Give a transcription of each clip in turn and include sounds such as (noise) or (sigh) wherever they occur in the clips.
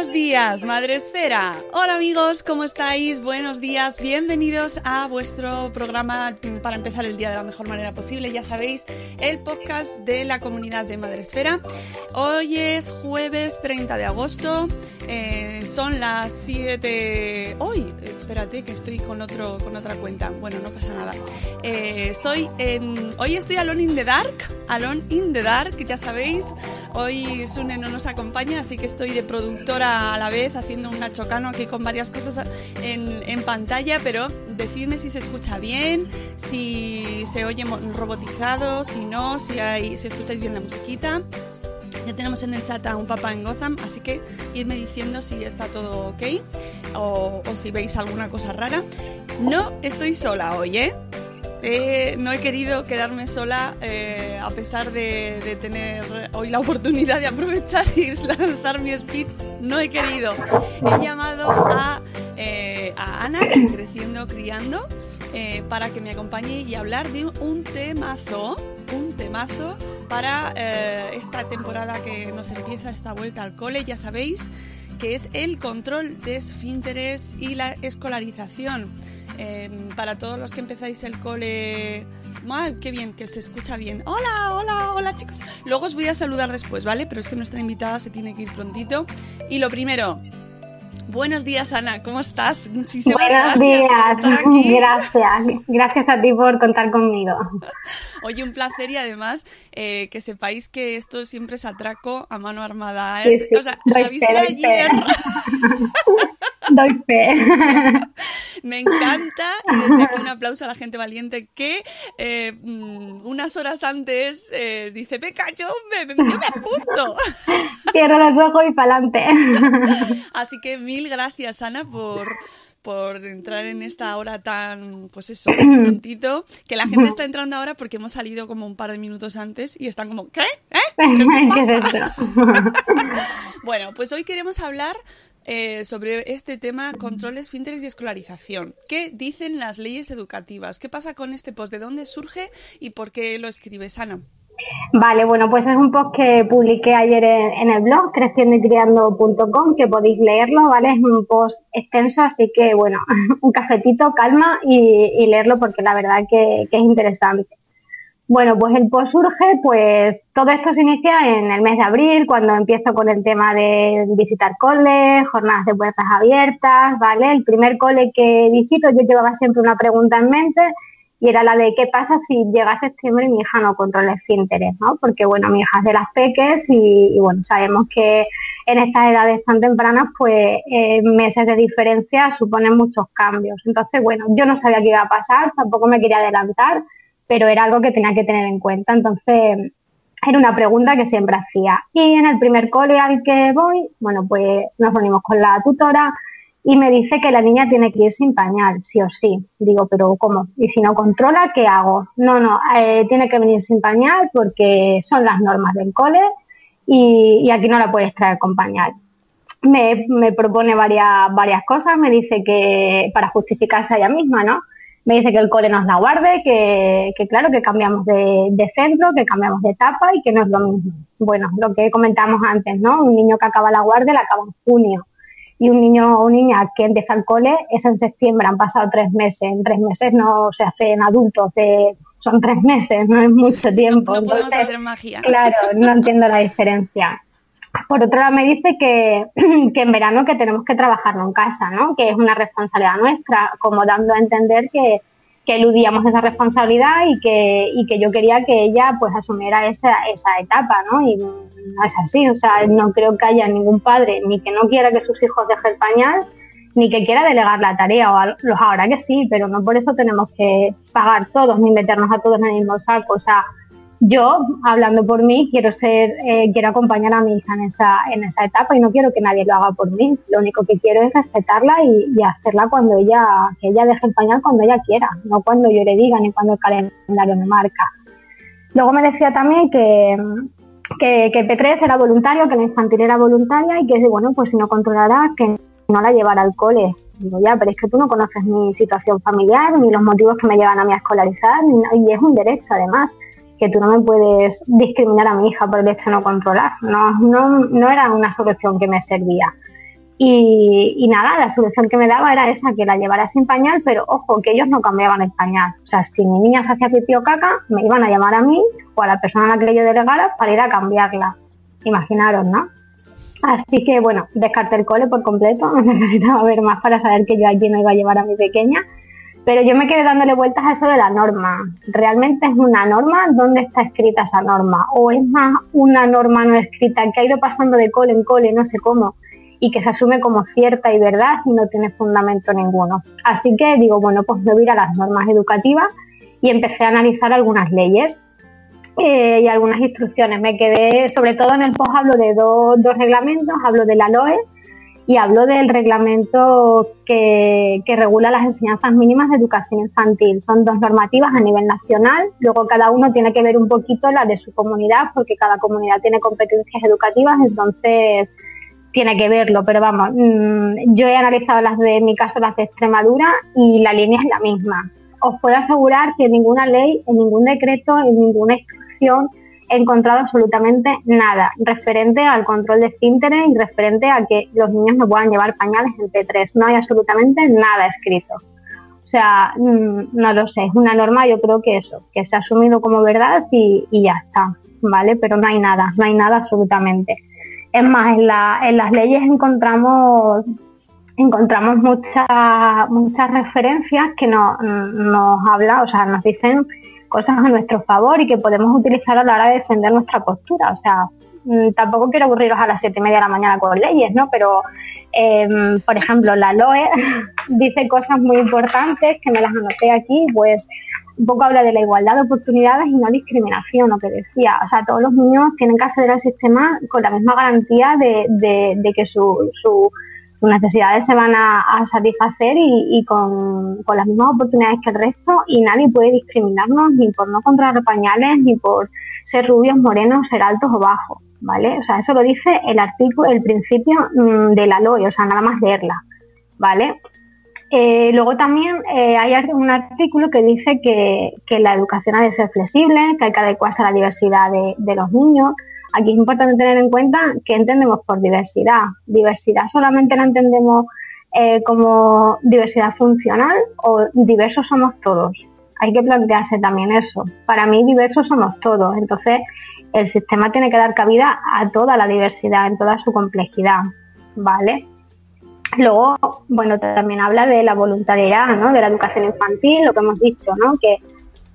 Buenos días, Madre Esfera. Hola amigos, ¿cómo estáis? Buenos días, bienvenidos a vuestro programa para empezar el día de la mejor manera posible. Ya sabéis, el podcast de la comunidad de Madre Esfera. Hoy es jueves 30 de agosto, eh, son las 7... Hoy, espérate que estoy con, otro, con otra cuenta. Bueno, no pasa nada. Eh, estoy en... Hoy estoy Alone in the Dark. Alone in the Dark, ya sabéis. Hoy Sune no nos acompaña, así que estoy de productora a la vez haciendo un nachocano aquí con varias cosas en, pantalla, pero decidme si se escucha bien, si se oye robotizado, si no, si, hay, si escucháis bien la musiquita. Ya tenemos en el chat a un papá en Gotham, así que irme diciendo si está todo ok o, o si veis alguna cosa rara. No estoy sola hoy, ¿eh? No he querido quedarme sola eh, a pesar de, tener hoy la oportunidad de aprovechar y lanzar mi speech. No he querido. He llamado a, eh, a Ana, Creciendo Criando, eh, para que me acompañe y hablar de un temazo, un temazo para esta temporada que nos empieza esta vuelta al cole, ya sabéis, que es el control de esfínteres y la escolarización. Eh, para todos los que empezáis el cole... ¡Mal! ¡Qué bien! Que se escucha bien. ¡Hola! ¡Hola! ¡Hola chicos! Luego os voy a saludar después, ¿vale? Pero es que nuestra invitada se tiene que ir prontito. Y lo primero... Buenos días, Ana. ¿Cómo estás? Muchísimas Buenos gracias por días, estar (laughs) aquí. gracias. Gracias a ti por contar conmigo. Oye, un placer y además eh, que sepáis que esto siempre es atraco a mano armada. Sí, sí, O sea, visita doy ayer Doy fe. (laughs) me encanta y desde aquí un aplauso a la gente valiente que eh, mm, unas horas antes eh, dice, venga, yo me, yo me apunto. (laughs) Cierro los ojos y para adelante. (laughs) Así que mil gracias, Ana, por, por entrar en esta hora tan, pues eso, (clears throat) prontito. Que la gente está entrando ahora porque hemos salido como un par de minutos antes y están como, ¿qué? ¿Eh? ¿Pero qué ¿Qué es pasa? esto? Bueno, pues hoy queremos hablar eh, sobre este tema control de esfínteres y escolarización. ¿Qué dicen las leyes educativas? ¿Qué pasa con este post? ¿De dónde surge y por qué lo escribes, Ana? Vale, bueno, pues es un post que publiqué ayer en, el blog creciendoycriando.com que podéis leerlo, ¿vale? Es un post extenso, así que bueno, (laughs) un cafetito, calma y, y leerlo porque la verdad que es interesante. Bueno, pues el post surge, pues todo esto se inicia en el mes de abril, cuando empiezo con el tema de visitar coles, jornadas de puertas abiertas, ¿vale? El primer cole que visito yo llevaba siempre una pregunta en mente y era la de qué pasa si llega septiembre y mi hija no controla el interés, ¿no? Porque bueno, mi hija es de las peques y, bueno, sabemos que en estas edades tan tempranas, pues eh, meses de diferencia suponen muchos cambios. Entonces, bueno, yo no sabía qué iba a pasar, tampoco me quería adelantar, pero era algo que tenía que tener en cuenta. Entonces, era una pregunta que siempre hacía. Y en el primer cole al que voy, bueno, pues nos reunimos con la tutora y me dice que la niña tiene que ir sin pañal, sí o sí. Digo, pero ¿cómo? Y si no controla, ¿qué hago? No, no, eh, tiene que venir sin pañal porque son las normas del cole y, aquí no la puedes traer con pañal. Me, propone varias, varias cosas, me dice que para justificarse a ella misma, ¿no? Me dice que el cole nos la guarde, que, claro, que cambiamos de, de, centro, que cambiamos de etapa y que no es lo mismo. Bueno, lo que comentamos antes, ¿no? Un niño que acaba la guardia la acaba en junio y un niño o niña que empieza el cole es en septiembre, han pasado tres meses, en tres meses no se hacen adultos, son tres meses, no es mucho tiempo. No podemos hacer magia. Claro, no entiendo la diferencia. Por otro lado me dice que, (clears throat) que en verano que tenemos que trabajarlo en casa, ¿no? que es una responsabilidad nuestra, como dando a entender que, que eludíamos esa responsabilidad y que, y que yo quería que ella pues asumiera esa, esa etapa, ¿no? Y no es así, o sea, no creo que haya ningún padre ni que no quiera que sus hijos dejen el pañal, ni que quiera delegar la tarea, o los ahora que sí, pero no por eso tenemos que pagar todos ni meternos a todos en el mismo saco, yo, hablando por mí, quiero ser, eh, quiero acompañar a mi hija en esa, en esa etapa y no quiero que nadie lo haga por mí. Lo único que quiero es respetarla y, hacerla cuando ella, que ella deje el pañal cuando ella quiera, no cuando yo le diga ni cuando el calendario me marca. Luego me decía también que, que, que P3 era voluntario, que la infantil era voluntaria y que, bueno, pues si no controlará, que no la llevara al cole. Digo, ya, pero es que tú no conoces mi situación familiar, ni los motivos que me llevan a mí a escolarizar, y es un derecho además que tú no me puedes discriminar a mi hija por el hecho de no controlar. No, no, era una solución que me servía. Y, nada, la solución que me daba era esa, que la llevara sin pañal, pero ojo, que ellos no cambiaban el pañal. O sea, si mi niña se hacía pipí o caca, me iban a llamar a mí o a la persona a la que yo delegara para ir a cambiarla. Imaginaros, ¿no? Así que bueno, descarté el cole por completo, (laughs) necesitaba ver más para saber que yo allí no iba a llevar a mi pequeña pero yo me quedé dándole vueltas a eso de la norma. ¿Realmente es una norma? ¿Dónde está escrita esa norma? ¿O es más una norma no escrita que ha ido pasando de cole en cole, no sé cómo, y que se asume como cierta y verdad y no tiene fundamento ninguno? Así que digo, bueno, pues me voy a las normas educativas y empecé a analizar algunas leyes eh, y algunas instrucciones. Me quedé, sobre todo en el post, hablo de dos reglamentos, hablo de la LOE y hablo del reglamento que, regula las enseñanzas mínimas de educación infantil. Son dos normativas a nivel nacional, luego cada uno tiene que ver un poquito la de su comunidad, porque cada comunidad tiene competencias educativas, entonces tiene que verlo, pero vamos, mm, yo he analizado las de mi caso las de Extremadura y la línea es la misma. Os puedo asegurar que ninguna ley, en ningún decreto, en ninguna instrucción encontrado absolutamente nada referente al control de esfínteres y referente a que los niños no puedan llevar pañales en P3. No hay absolutamente nada escrito. O sea, mm, no lo sé, es una norma, yo creo que eso, que se ha asumido como verdad y, ya está, ¿vale? Pero no hay nada, no hay nada absolutamente. Es más, en, las leyes encontramos encontramos muchas muchas referencias que nos, nos habla, o sea, nos dicen cosas a nuestro favor y que podemos utilizar a la hora de defender nuestra postura. O sea, mm, tampoco quiero aburriros a las siete y media de la mañana con leyes, ¿no? Pero, em, por ejemplo, la LOE (laughs) dice cosas muy importantes que me las anoté aquí, pues un poco habla de la igualdad de oportunidades y no discriminación, lo que decía. O sea, todos los niños tienen que acceder al sistema con la misma garantía de, que su sus necesidades se van a, satisfacer y, con, las mismas oportunidades que el resto y nadie puede discriminarnos ni por no controlar pañales ni por ser rubios, morenos, ser altos o bajos, ¿vale? O sea, eso lo dice el artículo, el principio mm, de la LOE, o sea, nada más leerla, ¿vale? Eh, luego también eh, hay un artículo que dice que, la educación ha de ser flexible, que hay que adecuarse a la diversidad de los niños, Aquí es importante tener en cuenta qué entendemos por diversidad. Diversidad solamente la entendemos eh, como diversidad funcional o diversos somos todos. Hay que plantearse también eso. Para mí diversos somos todos. Entonces el sistema tiene que dar cabida a toda la diversidad en toda su complejidad. ¿Vale? Luego, bueno, también habla de la voluntariedad, ¿no? De la educación infantil, lo que hemos dicho, ¿no? Que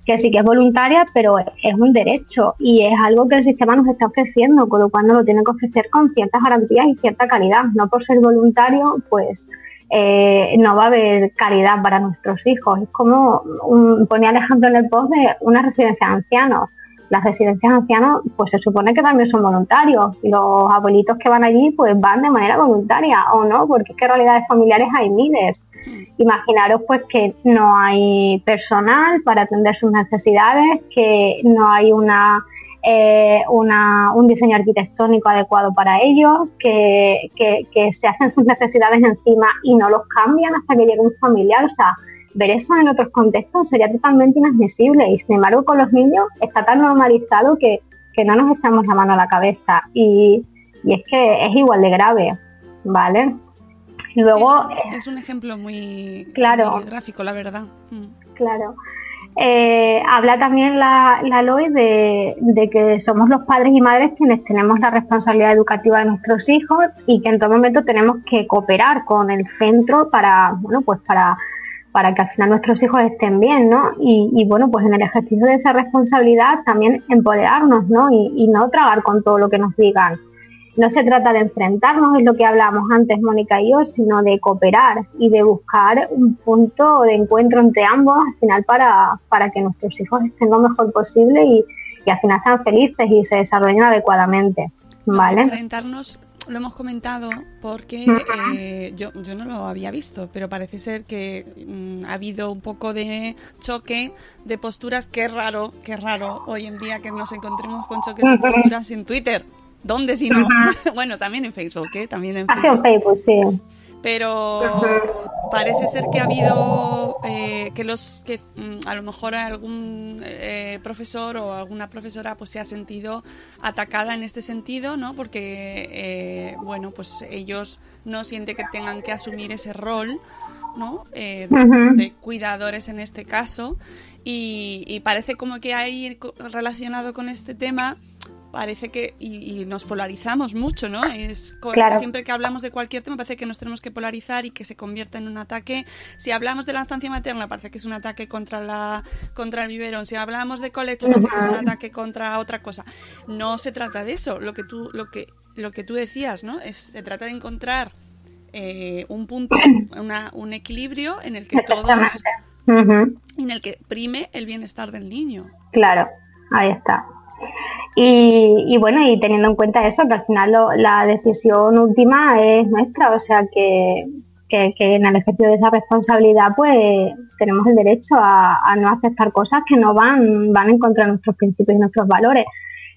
que sí que es voluntaria, pero es un derecho y es algo que el sistema nos está ofreciendo, con lo cual nos lo tiene que ofrecer con ciertas garantías y cierta calidad. No por ser voluntario, pues eh, no va a haber calidad para nuestros hijos. Es como ponía el ejemplo en el post de una residencia de ancianos. Las residencias de ancianos, pues se supone que también son voluntarios. Y los abuelitos que van allí, pues van de manera voluntaria o no, porque es que realidades familiares hay miles. Imaginaros pues que no hay personal para atender sus necesidades, que no hay una, eh, un diseño arquitectónico adecuado para ellos, que, se hacen sus necesidades encima y no los cambian hasta que llegue un familiar. O sea, ver eso en otros contextos sería totalmente inadmisible y sin embargo con los niños está tan normalizado que, no nos echamos la mano a la cabeza y, y es que es igual de grave, ¿vale? Luego, es, un, ejemplo muy, claro, gráfico, la verdad. Mm. Claro. Eh, habla también la, la LOI de, que somos los padres y madres quienes tenemos la responsabilidad educativa de nuestros hijos y que en todo momento tenemos que cooperar con el centro para, bueno, pues para, para que al final nuestros hijos estén bien, ¿no? Y, bueno, pues en el ejercicio de esa responsabilidad también empoderarnos, ¿no? Y, no tragar con todo lo que nos digan no se trata de enfrentarnos, es lo que hablábamos antes Mónica y yo, sino de cooperar y de buscar un punto de encuentro entre ambos al final para, para que nuestros hijos estén lo mejor posible y, al final sean felices y se desarrollen adecuadamente. ¿Vale? Enfrentarnos lo hemos comentado porque eh, yo, yo no lo había visto, pero parece ser que mm, ha habido un poco de choque de posturas. Qué raro, qué raro hoy en día que nos encontremos con choques de posturas en Twitter. ¿Dónde si no? (laughs) bueno, también en Facebook, ¿eh? También en Facebook. Facebook, sí. Pero parece ser que ha habido eh, que los que mm, a lo mejor algún eh, profesor o alguna profesora pues se ha sentido atacada en este sentido, ¿no? Porque eh, bueno, pues ellos no sienten que tengan que asumir ese rol, ¿no? De cuidadores en este caso y, y parece como que hay relacionado con este tema parece que y, nos polarizamos mucho, ¿no? Es siempre que hablamos de cualquier tema parece que nos tenemos que polarizar y que se convierta en un ataque. Si hablamos de la estancia materna parece que es un ataque contra la contra el biberón. Si hablamos de colecho parece que es un ataque contra otra cosa. No se trata de eso. Lo que tú lo que lo que tú decías, ¿no? Es se trata de encontrar eh, un punto, (clears throat) un equilibrio en el que todos en el que prime el bienestar del niño. Claro, ahí está. Y, bueno, y teniendo en cuenta eso, que al final la decisión última es nuestra, o sea que, en el ejercicio de esa responsabilidad pues tenemos el derecho a, a, no aceptar cosas que no van, van en contra de nuestros principios y nuestros valores.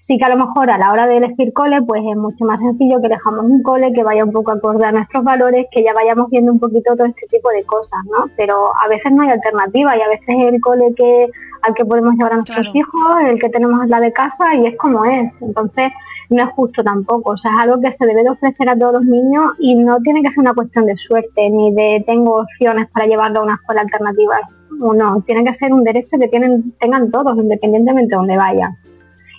Sí que a lo mejor a la hora de elegir cole, pues es mucho más sencillo que dejamos un cole que vaya un poco acorde a nuestros valores, que ya vayamos viendo un poquito todo este tipo de cosas, ¿no? Pero a veces no hay alternativa y a veces el cole que al que podemos llevar a nuestros hijos, el que tenemos la de casa y es como es. Entonces no es justo tampoco, o sea, es algo que se debe de ofrecer a todos los niños y no tiene que ser una cuestión de suerte ni de tengo opciones para llevarlo a una escuela alternativa. No, tiene que ser un derecho que tienen, tengan todos, independientemente de donde vayan.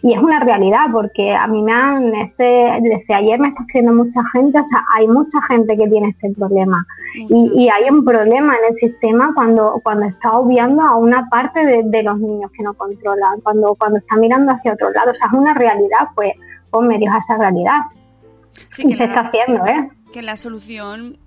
Y es una realidad porque a mí me han, este, desde ayer me está escribiendo mucha gente, o sea, hay mucha gente que tiene este problema. Y, hay un problema en el sistema cuando, cuando está obviando a una parte de, los niños que no controlan, cuando, cuando está mirando hacia otro lado. O sea, es una realidad, pues pon medios a esa realidad. y se está haciendo, ¿eh? Que la solución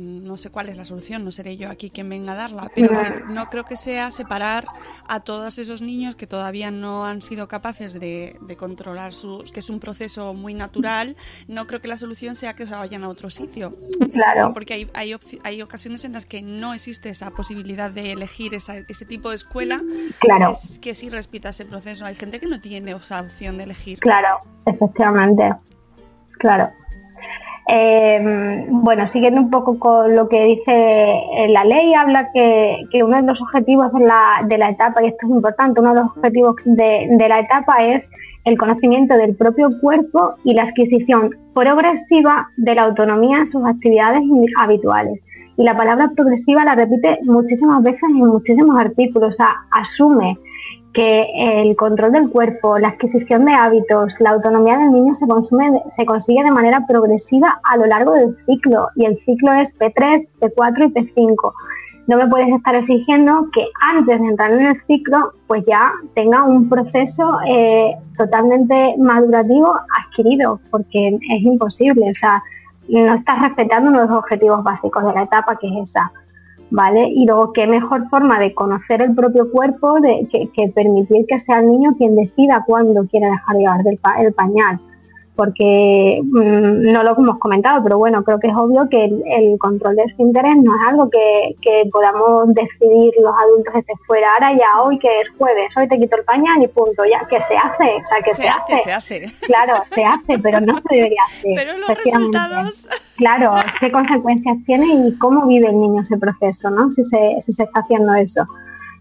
no sé cuál es la solución, no seré yo aquí quien venga a darla, pero no creo que sea separar a todos esos niños que todavía no han sido capaces de, controlar su, que es un proceso muy natural, no creo que la solución sea que se vayan a otro sitio. Claro. Porque hay, hay, hay ocasiones en las que no existe esa posibilidad de elegir ese tipo de escuela claro. que, sí respeta ese proceso. Hay gente que no tiene esa opción de elegir. Claro, efectivamente. Claro. Eh, bueno, siguiendo un poco con lo que dice eh, la ley, habla que, uno de los objetivos de la, de la, etapa, y esto es importante, uno de los objetivos de, de la etapa es el conocimiento del propio cuerpo y la adquisición progresiva de la autonomía en sus actividades habituales. Y la palabra progresiva la repite muchísimas veces en muchísimos artículos, o sea, asume que el control del cuerpo, la adquisición de hábitos, la autonomía del niño se, consigue de manera progresiva a lo largo del ciclo y el ciclo es P3, P4 y P5. no me puedes estar exigiendo que antes de entrar en el ciclo, pues ya tenga un proceso eh, totalmente madurativo adquirido, porque es imposible, o sea, no estás respetando los objetivos básicos de la etapa, que es esa. ¿Vale? Y luego, qué mejor forma de conocer el propio cuerpo de, que, permitir que sea el niño quien decida cuándo quiere dejar llevar el pañal porque mm, no lo hemos comentado, pero bueno, creo que es obvio que el, control de interés no es algo que, podamos decidir los adultos desde fuera, ahora ya hoy que es jueves, hoy te quito el pañal y punto, ya que se hace, o sea, que se, hace, se hace. Claro, se hace, pero no se debería hacer. (laughs) Pero los resultados... Claro, qué consecuencias tiene y cómo vive el niño ese proceso, ¿no? Si se, si se está haciendo eso.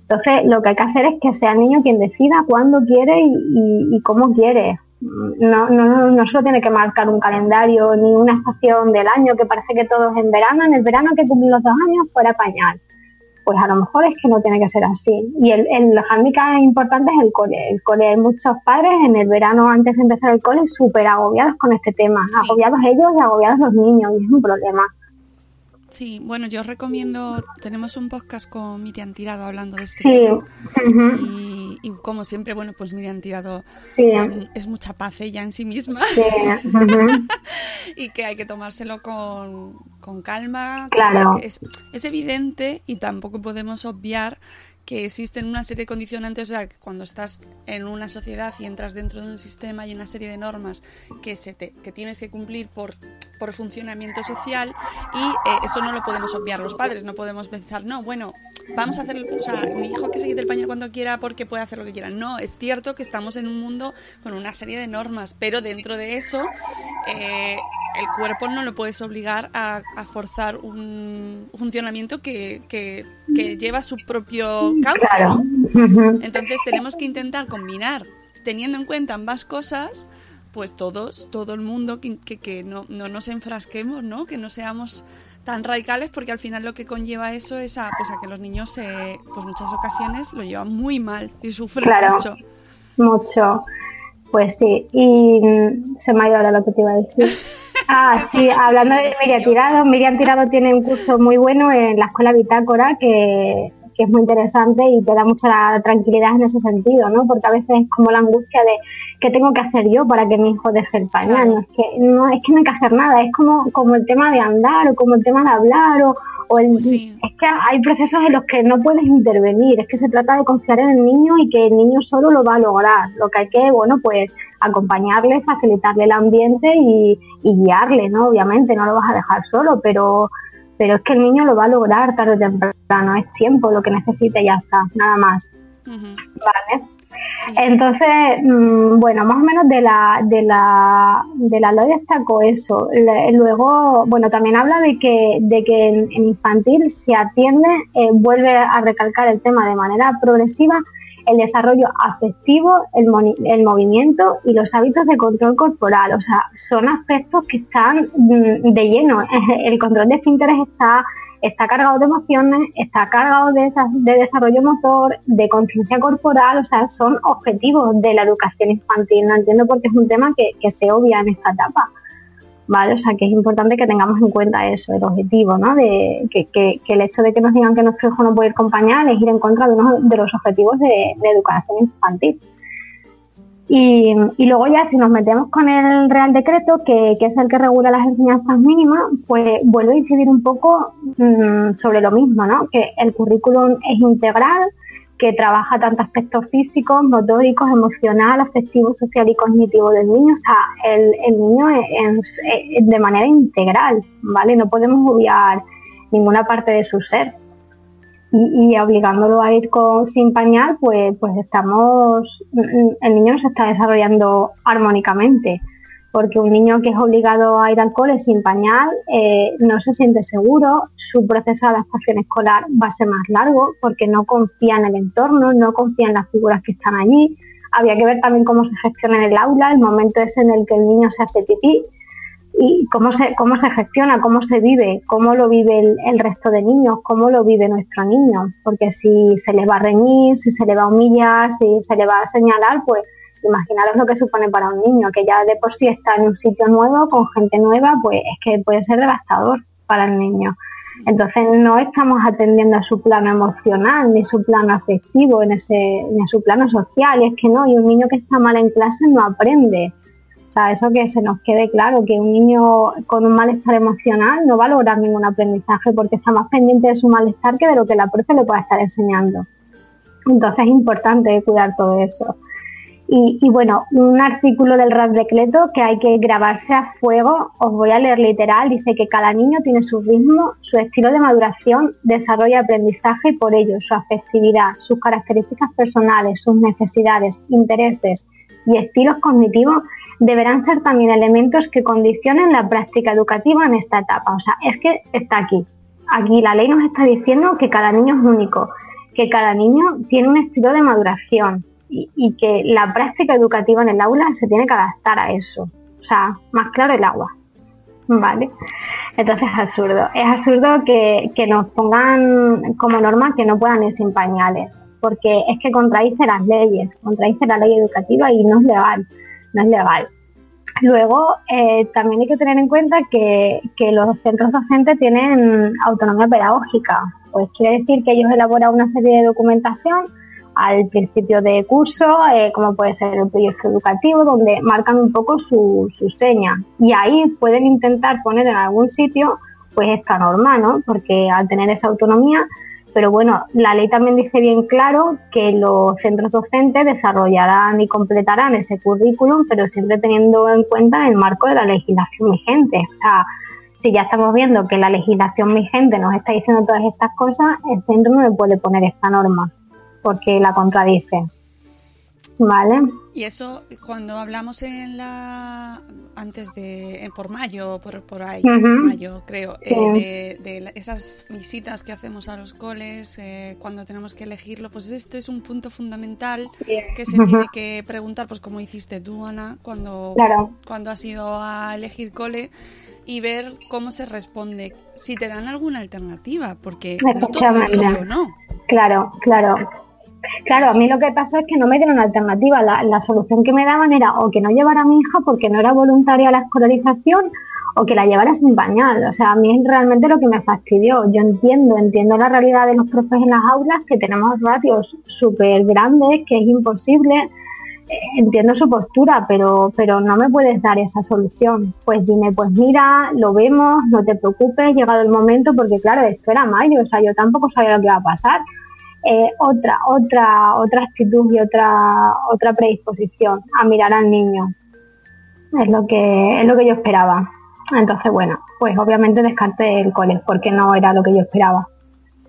Entonces, lo que hay que hacer es que sea el niño quien decida cuándo quiere y cómo quiere no, no, no solo tiene que marcar un calendario ni una estación del año que parece que todos en verano, en el verano que cumplir los dos años fuera pañal. Pues a lo mejor es que no tiene que ser así. Y el, el, los handicaps importantes es el cole. El cole, hay muchos padres en el verano antes de empezar el cole súper agobiados con este tema. Agobiados ellos y agobiados los niños, y es un problema. Sí, bueno, yo recomiendo, tenemos un podcast con Miriam Tirado hablando de este tema. y, como siempre, bueno, pues Miriam Tirado es, mucha paz ella en sí misma. (laughs) y que hay que tomárselo con, con calma. Claro. Es, es evidente y tampoco podemos obviar que existen una serie de condicionantes, o sea, cuando estás en una sociedad y entras dentro de un sistema y una serie de normas que, se te, que tienes que cumplir por, por funcionamiento social y eh, eso no lo podemos obviar los padres, no podemos pensar, no, bueno, vamos a hacer, o sea, mi hijo que se quite el pañal cuando quiera porque puede hacer lo que quiera. No, es cierto que estamos en un mundo con una serie de normas, pero dentro de eso eh, el cuerpo no lo puedes obligar a, forzar un funcionamiento que, que, lleva su propio cauce. Entonces tenemos que intentar combinar, teniendo en cuenta ambas cosas, pues todos, todo el mundo, que, que, no, no, nos enfrasquemos, ¿no? Que no seamos tan radicales porque al final lo que conlleva eso es a, pues a que los niños eh, pues muchas ocasiones lo llevan muy mal y sufren mucho. Mucho. Pues sí, y mm, se me ha ido ahora lo que te iba a decir. (laughs) Ah, sí, hablando de Miriam Tirado, Miriam Tirado tiene un curso muy bueno en la Escuela Bitácora que, es muy interesante y te da mucha tranquilidad en ese sentido, ¿no? Porque a veces es como la angustia de qué tengo que hacer yo para que mi hijo deje el pañal. No es que no, es que no hay que hacer nada, es como, como el tema de andar o como el tema de hablar o, pues es que hay procesos en los que no puedes intervenir, es que se trata de confiar en el niño y que el niño solo lo va a lograr. Lo que hay que, bueno, pues acompañarle, facilitarle el ambiente y, guiarle, ¿no? Obviamente, no lo vas a dejar solo, pero, pero es que el niño lo va a lograr tarde o temprano, es tiempo lo que necesite y ya está, nada más. ¿Vale? Entonces, mm, bueno, más o menos de la, de la, de la ley destacó eso. luego, bueno, también habla de que, de que en, infantil se atiende, eh, vuelve a recalcar el tema de manera progresiva, el desarrollo afectivo, el, movimiento y los hábitos de control corporal. O sea, son aspectos que están mm, de lleno. (laughs) El control de esfínteres está está cargado de emociones, está cargado de, desarrollo motor, de conciencia corporal, o sea, son objetivos de la educación infantil. No entiendo por qué es un tema que, se obvia en esta etapa. O sea, que es importante que tengamos en cuenta eso, el objetivo, ¿no? De que, el hecho de que nos digan que nuestro hijo no puede ir acompañar es ir en contra de uno de los objetivos de educación infantil. Y, luego ya si nos metemos con el Real Decreto, que, es el que regula las enseñanzas mínimas, pues vuelve a incidir un poco mm, sobre lo mismo, ¿no? Que el currículum es integral, que trabaja tanto aspectos físicos, motóricos, emocional, afectivo, social y cognitivo del niño. O sea, el, niño es, de manera integral, ¿vale? No podemos obviar ninguna parte de su ser y, obligándolo a ir con, sin pañal, pues, pues estamos, el niño no se está desarrollando armónicamente, porque un niño que es obligado a ir al cole sin pañal eh, no se siente seguro, su proceso de adaptación escolar va a ser más largo porque no confía en el entorno, no confía en las figuras que están allí. Había que ver también cómo se gestiona en el aula, el momento es en el que el niño se hace pipí, y cómo se, cómo se gestiona, cómo se vive, cómo lo vive el, resto de niños, cómo lo vive nuestro niño. Porque si se le va a reñir, si se le va a humillar, si se le va a señalar, pues imaginaros lo que supone para un niño, que ya de por sí está en un sitio nuevo, con gente nueva, pues es que puede ser devastador para el niño. Entonces no estamos atendiendo a su plano emocional, ni su plano afectivo, en ni a su plano social. Y es que no, y un niño que está mal en clase no aprende. O sea, eso que se nos quede claro, que un niño con un malestar emocional no va a lograr ningún aprendizaje porque está más pendiente de su malestar que de lo que la profe le pueda estar enseñando. Entonces es importante cuidar todo eso. Y, bueno, un artículo del Rap Decreto que hay que grabarse a fuego, os voy a leer literal, dice que cada niño tiene su ritmo, su estilo de maduración, desarrollo y aprendizaje y por ello su afectividad, sus características personales, sus necesidades, intereses y estilos cognitivos deberán ser también elementos que condicionen la práctica educativa en esta etapa. O sea, es que está aquí. Aquí la ley nos está diciendo que cada niño es único, que cada niño tiene un estilo de maduración, y, que la práctica educativa en el aula se tiene que adaptar a eso. O sea, más claro el agua. ¿Vale? Entonces es absurdo. Es absurdo que, nos pongan como norma que no puedan ir sin pañales, porque es que contradice las leyes, contradice la ley educativa y no es legal. No es legal. Luego, eh, también hay que tener en cuenta que, que, los centros docentes tienen autonomía pedagógica. Pues quiere decir que ellos elaboran una serie de documentación al principio de curso, eh, como puede ser el proyecto educativo, donde marcan un poco su, seña. Y ahí pueden intentar poner en algún sitio pues esta norma, ¿no? Porque al tener esa autonomía, pero bueno, la ley también dice bien claro que los centros docentes desarrollarán y completarán ese currículum, pero siempre teniendo en cuenta el marco de la legislación vigente. O sea, si ya estamos viendo que la legislación vigente nos está diciendo todas estas cosas, el centro no le puede poner esta norma porque la contradice. ¿Vale? Y eso, cuando hablamos en la. antes de. por mayo, por, por ahí, mayo creo, eh, de, esas visitas que hacemos a los coles, eh, cuando tenemos que elegirlo, pues este es un punto fundamental que se tiene que preguntar, pues como hiciste tú, Ana, cuando, cuando has ido a elegir cole y ver cómo se responde, si te dan alguna alternativa, porque no todo es sí o no. Claro, claro. Claro, a mí lo que pasa es que no me dieron alternativa. La, solución que me daban era o que no llevara a mi hija porque no era voluntaria la escolarización o que la llevara sin pañal. O sea, a mí es realmente lo que me fastidió. Yo entiendo, entiendo la realidad de los profes en las aulas, que tenemos ratios súper grandes, que es imposible. Eh, entiendo su postura, pero, pero no me puedes dar esa solución. Pues dime, pues mira, lo vemos, no te preocupes, llegado el momento, porque claro, esto era mayo, o sea, yo tampoco sabía lo que iba a pasar. Eh, otra, otra, otra actitud y otra, otra predisposición a mirar al niño. Es lo que, es lo que yo esperaba. Entonces, bueno, pues obviamente descarté el cole porque no era lo que yo esperaba.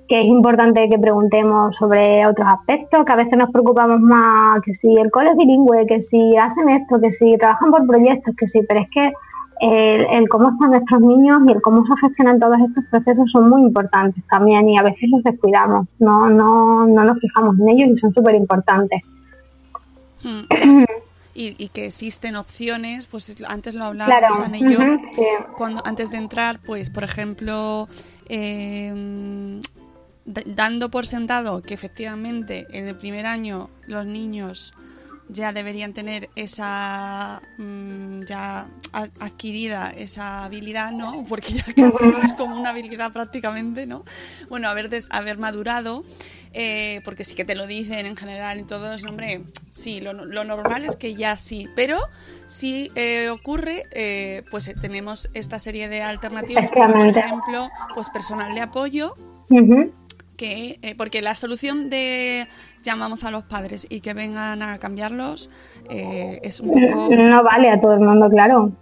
Que es importante que preguntemos sobre otros aspectos, que a veces nos preocupamos más que si el cole es bilingüe, que si hacen esto, que si trabajan por proyectos, que sí, pero es que el, cómo están nuestros niños y el cómo se gestionan todos estos procesos son muy importantes también y a veces los descuidamos, no, no, no nos fijamos en ellos y son súper importantes. Hmm. (clears throat) Y, que existen opciones, pues antes lo hablábamos cuando antes de entrar, pues por ejemplo, em, dando por sentado que efectivamente en el primer año los niños ya deberían tener esa mm, ya adquirida esa habilidad, ¿no? (laughs) Porque ya casi es como una habilidad prácticamente, ¿no? Bueno, haber, haber madurado, eh, porque sí que te lo dicen en general y todos, hombre, sí, lo, normal es que ya sí, pero si eh, ocurre, eh, pues tenemos esta serie de alternativas, como por ejemplo, pues personal de apoyo, que, porque la solución de llamamos a los padres y que vengan a cambiarlos, eh, es un poco... No vale a todo el mundo, claro.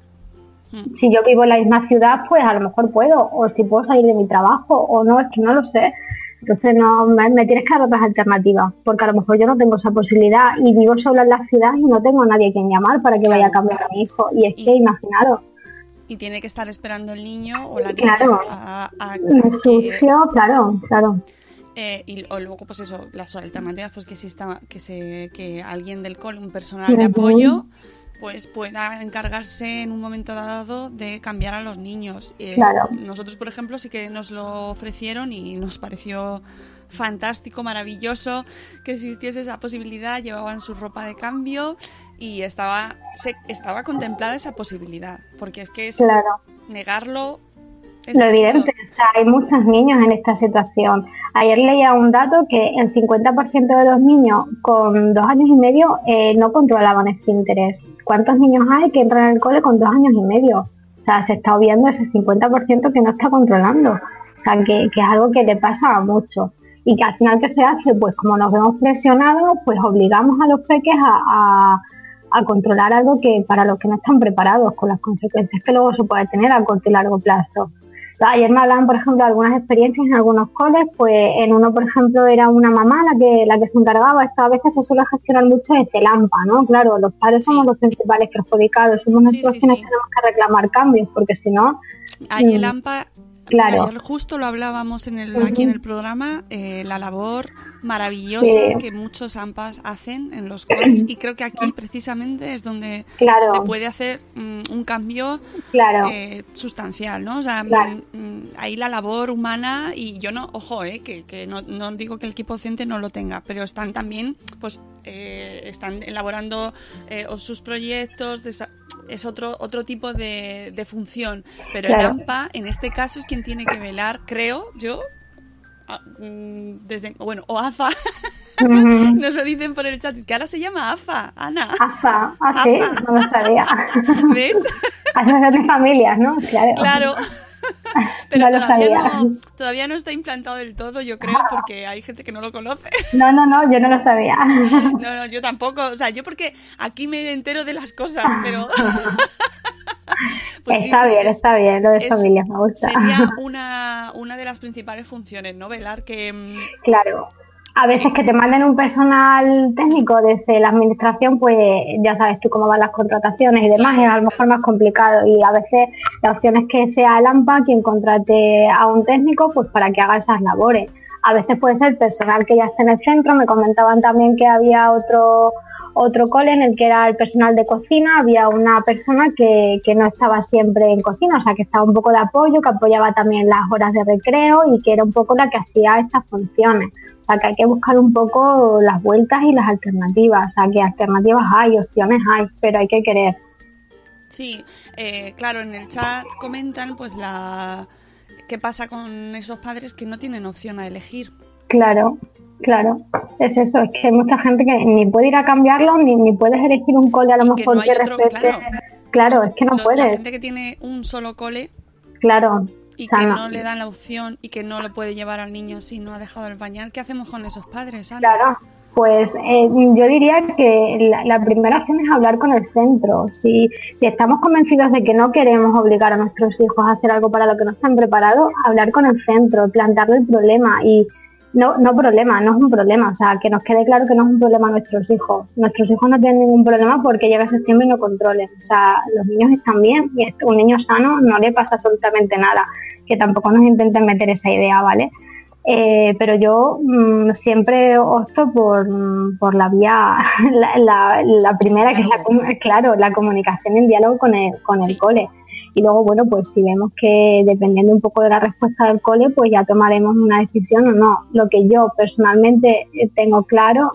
Mm. Si yo vivo en la misma ciudad, pues a lo mejor puedo, o si puedo salir de mi trabajo, o no, es que no lo sé. Entonces no me, tienes que dar otras alternativas, porque a lo mejor yo no tengo esa posibilidad y vivo sola en la ciudad y no tengo a nadie a quien llamar para que vaya a cambiar a mi hijo. Y es que imaginaros. Y tiene que estar esperando el niño o la niña claro. a, a, claro, claro. Eh, y o luego, pues eso, las alternativas, pues que exista, que se, que alguien del col, un personal de apoyo, pues pueda encargarse en un momento dado de cambiar a los niños. Eh, nosotros, por ejemplo, sí que nos lo ofrecieron y nos pareció fantástico, maravilloso que existiese esa posibilidad, llevaban su ropa de cambio y estaba, se, estaba contemplada esa posibilidad, porque es que es negarlo lo evidente, o sea, hay muchos niños en esta situación. Ayer leía un dato que el 50% de los niños con dos años y medio eh, no controlaban este interés. ¿Cuántos niños hay que entran en el cole con dos años y medio? O sea, se está obviando ese 50% que no está controlando. O sea, que, es algo que le pasa mucho. Y que al final, ¿qué se hace? Pues como nos vemos presionados, pues obligamos a los peques a a controlar algo que para los que no están preparados, con las consecuencias que luego se puede tener a corto y largo plazo. Ayer me hablaban, por ejemplo, de algunas experiencias en algunos coles, pues en uno, por ejemplo, era una mamá la que, la que se encargaba, esto a veces se suele gestionar mucho este lampa, ¿no? Claro, los padres somos los principales perjudicados, somos nosotros quienes tenemos que reclamar cambios, porque si no... Hay el AMPA Claro. justo lo hablábamos en el, aquí en el programa, eh, la labor maravillosa que muchos AMPAs hacen en los coles y creo que aquí precisamente es donde, puede hacer mm, un cambio eh, sustancial, ¿no? O sea, mm, mm, ahí la labor humana y yo no, ojo, eh, que, que no, no, digo que el equipo docente no lo tenga, pero están también, pues, eh, están elaborando sus proyectos, es otro, otro tipo de, función. Pero el AMPA, en este caso, es quien tiene que velar, creo yo, mm, desde, bueno, o AFA, (laughs) nos lo dicen por el chat, es que ahora se llama AFA, Ana. AFA, ah, no lo sabía. (laughs) ¿Ves? (laughs) Asociación de familias, ¿no? Claro. (laughs) Pero todavía, no, todavía no está implantado del todo, yo creo, porque hay gente que no lo conoce. (laughs) No, no, no, yo no lo sabía. (laughs) No, no, yo tampoco. O sea, yo porque aquí me entero de las cosas, pero... Pues está bien, está bien, lo de familia me gusta. Sería una, una de las principales funciones, ¿no? Velar que... Mm, claro a veces que te manden un personal técnico desde la administración, pues ya sabes tú cómo van las contrataciones y demás, es a lo mejor más complicado y a veces la opción es que sea el AMPA quien contrate a un técnico pues para que haga esas labores. A veces puede ser personal que ya esté en el centro, me comentaban también que había otro otro cole en el que era el personal de cocina, había una persona que, que, no estaba siempre en cocina, o sea, que estaba un poco de apoyo, que apoyaba también las horas de recreo y que era un poco la que hacía estas funciones. O sea, que hay que buscar un poco las vueltas y las alternativas. O sea, que alternativas hay, opciones hay, pero hay que querer. Sí, eh, claro, en el chat comentan pues la qué pasa con esos padres que no tienen opción a elegir. Claro, claro, es eso, es que hay mucha gente que ni puede ir a cambiarlo, ni, ni puedes elegir un cole a lo mejor que, respete. Claro. es que no puedes. La gente que tiene un solo cole. Claro, y que no, le dan la opción y que no lo puede llevar al niño si no ha dejado el pañal, ¿qué hacemos con esos padres? Claro, pues eh, yo diría que la, primera opción es hablar con el centro. Si, si estamos convencidos de que no queremos obligar a nuestros hijos a hacer algo para lo que no están preparados, hablar con el centro, plantearle el problema y no, no problema, no es un problema. O sea, que nos quede claro que no es un problema nuestros hijos. Nuestros hijos no tienen ningún problema porque llega septiembre y no controlen. O sea, los niños están bien y un niño sano no le pasa absolutamente nada. Que tampoco nos intenten meter esa idea, ¿vale? Eh, pero yo mm, siempre opto por, por la vía, (laughs) la, la, primera, que es la, claro, la comunicación en diálogo con el, con el cole y luego, bueno, pues si vemos que dependiendo un poco de la respuesta del cole, pues ya tomaremos una decisión o no. Lo que yo personalmente eh, tengo claro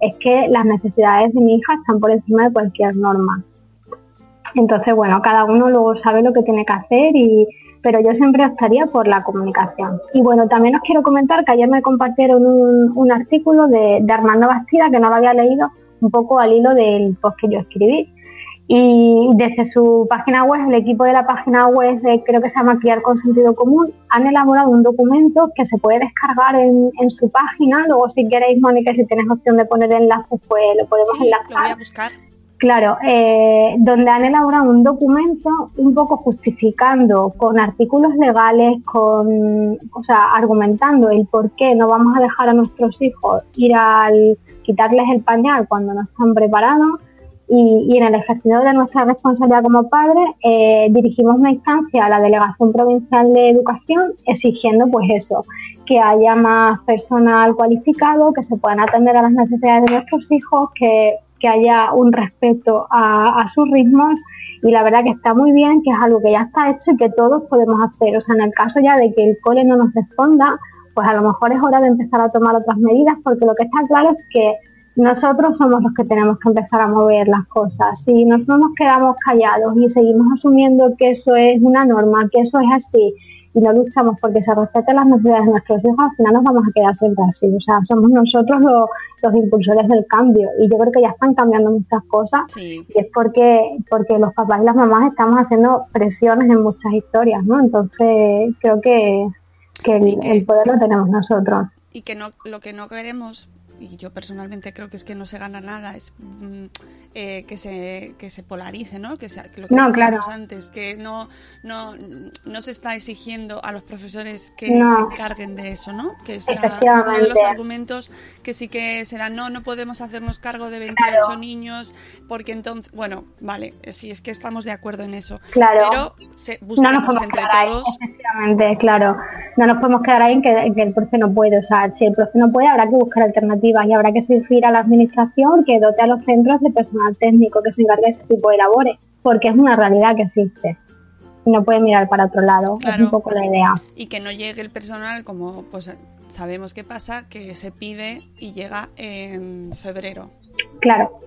es que las necesidades de mi hija están por encima de cualquier norma. Entonces, bueno, cada uno luego sabe lo que tiene que hacer y, pero yo siempre optaría por la comunicación. Y bueno, también os quiero comentar que ayer me compartieron un, artículo de, de, Armando Bastida, que no lo había leído, un poco al hilo del post que yo escribí, y desde su página web, el equipo de la página web, de, creo que se llama Criar con Sentido Común, han elaborado un documento que se puede descargar en, su página. Luego, si queréis, Mónica, si tienes opción de poner enlaces, pues lo podemos sí, enlazar. Lo voy a buscar. Claro, eh, donde han elaborado un documento un poco justificando con artículos legales, con, o sea, argumentando el por qué no vamos a dejar a nuestros hijos ir al quitarles el pañal cuando no están preparados y, en el ejercicio de nuestra responsabilidad como padres eh, dirigimos una instancia a la Delegación Provincial de Educación exigiendo pues eso, que haya más personal cualificado, que se puedan atender a las necesidades de nuestros hijos, que, haya un respeto a, sus ritmos y la verdad que está muy bien, que es algo que ya está hecho y que todos podemos hacer. O sea, en el caso ya de que el cole no nos responda, pues a lo mejor es hora de empezar a tomar otras medidas porque lo que está claro es que nosotros somos los que tenemos que empezar a mover las cosas. Si nosotros nos quedamos callados y seguimos asumiendo que eso es una norma, que eso es así, y no luchamos porque se respeten las necesidades de nuestros hijos, al final nos vamos a quedar siempre así. O sea, somos nosotros los, los impulsores del cambio y yo creo que ya están cambiando muchas cosas y es porque, porque los papás y las mamás estamos haciendo presiones en muchas historias, ¿no? Entonces creo que, que, el, poder lo tenemos nosotros. Y que no, lo que no queremos y yo personalmente creo que es que no se gana nada, es mm, eh, que, se, que se polarice, ¿no? Que, sea, lo que no, claro. antes, que no, no, no se está exigiendo a los profesores que se encarguen de eso, ¿no? Que es, uno de los argumentos que sí que se dan, no, no podemos hacernos cargo de 28 niños, porque entonces, bueno, vale, sí, es que estamos de acuerdo en eso. Claro. Pero se, no nos podemos entre todos. efectivamente, claro. No nos podemos quedar ahí en que, en que el profe no puede, o sea, si el profe no puede, habrá que buscar alternativas y habrá que exigir a la administración que dote a los centros de personal técnico que se encargue de ese tipo de labores, porque es una realidad que existe. No puede mirar para otro lado, es un poco la idea. Y que no llegue el personal como pues sabemos qué pasa, que se pide y llega en febrero. Claro.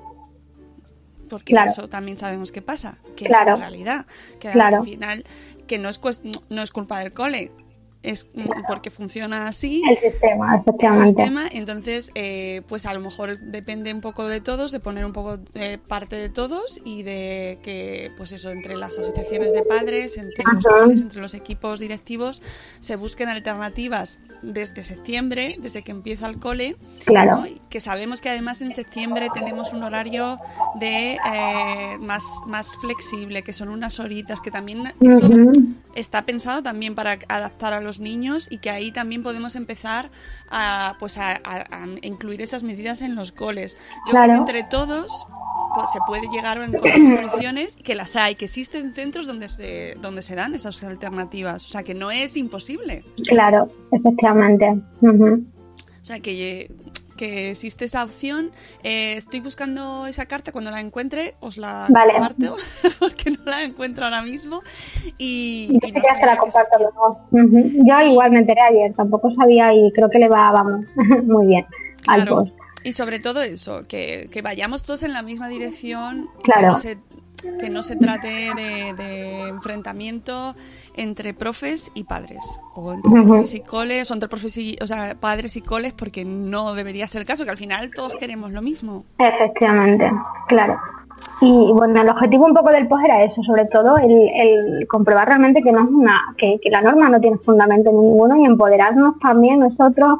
Porque eso también sabemos qué pasa, que es la realidad, que al final que no es no es culpa del cole, es porque funciona así. El sistema, efectivamente. El sistema, entonces, eh, pues a lo mejor depende un poco de todos, de poner un poco de parte de todos y de que, pues eso, entre las asociaciones de padres, entre los entre los equipos directivos, se busquen alternativas desde septiembre, desde que empieza el cole. Claro. Que sabemos que además en septiembre tenemos un horario de eh, más, más flexible, que son unas horitas, que también eso está pensado también para adaptar a los niños y que ahí también podemos empezar a, pues a, incluir esas medidas en los coles. Yo creo que entre todos pues, se puede llegar a (coughs) soluciones que las hay, que existen centros donde se, donde se dan esas alternativas. O sea, que no es imposible. Claro, efectivamente. O sea, que que existe esa opción. Eh, estoy buscando esa carta, cuando la encuentre os la comparto, (laughs) porque no la encuentro ahora mismo. Y, Yo, la comparto Yo igual me enteré ayer, tampoco sabía y creo que le va, vamos, (laughs) muy bien al post. Y sobre todo eso, que, que, vayamos todos en la misma dirección, claro. que, no se, trate de, de enfrentamiento entre profes y padres, o entre profes y coles, o entre profes y, o sea, padres y coles, porque no debería ser el caso, que al final todos queremos lo mismo. Efectivamente, claro. Y bueno, el objetivo un poco del post era eso, sobre todo el, comprobar realmente que no es una, que, que la norma no tiene fundamento ninguno y empoderarnos también nosotros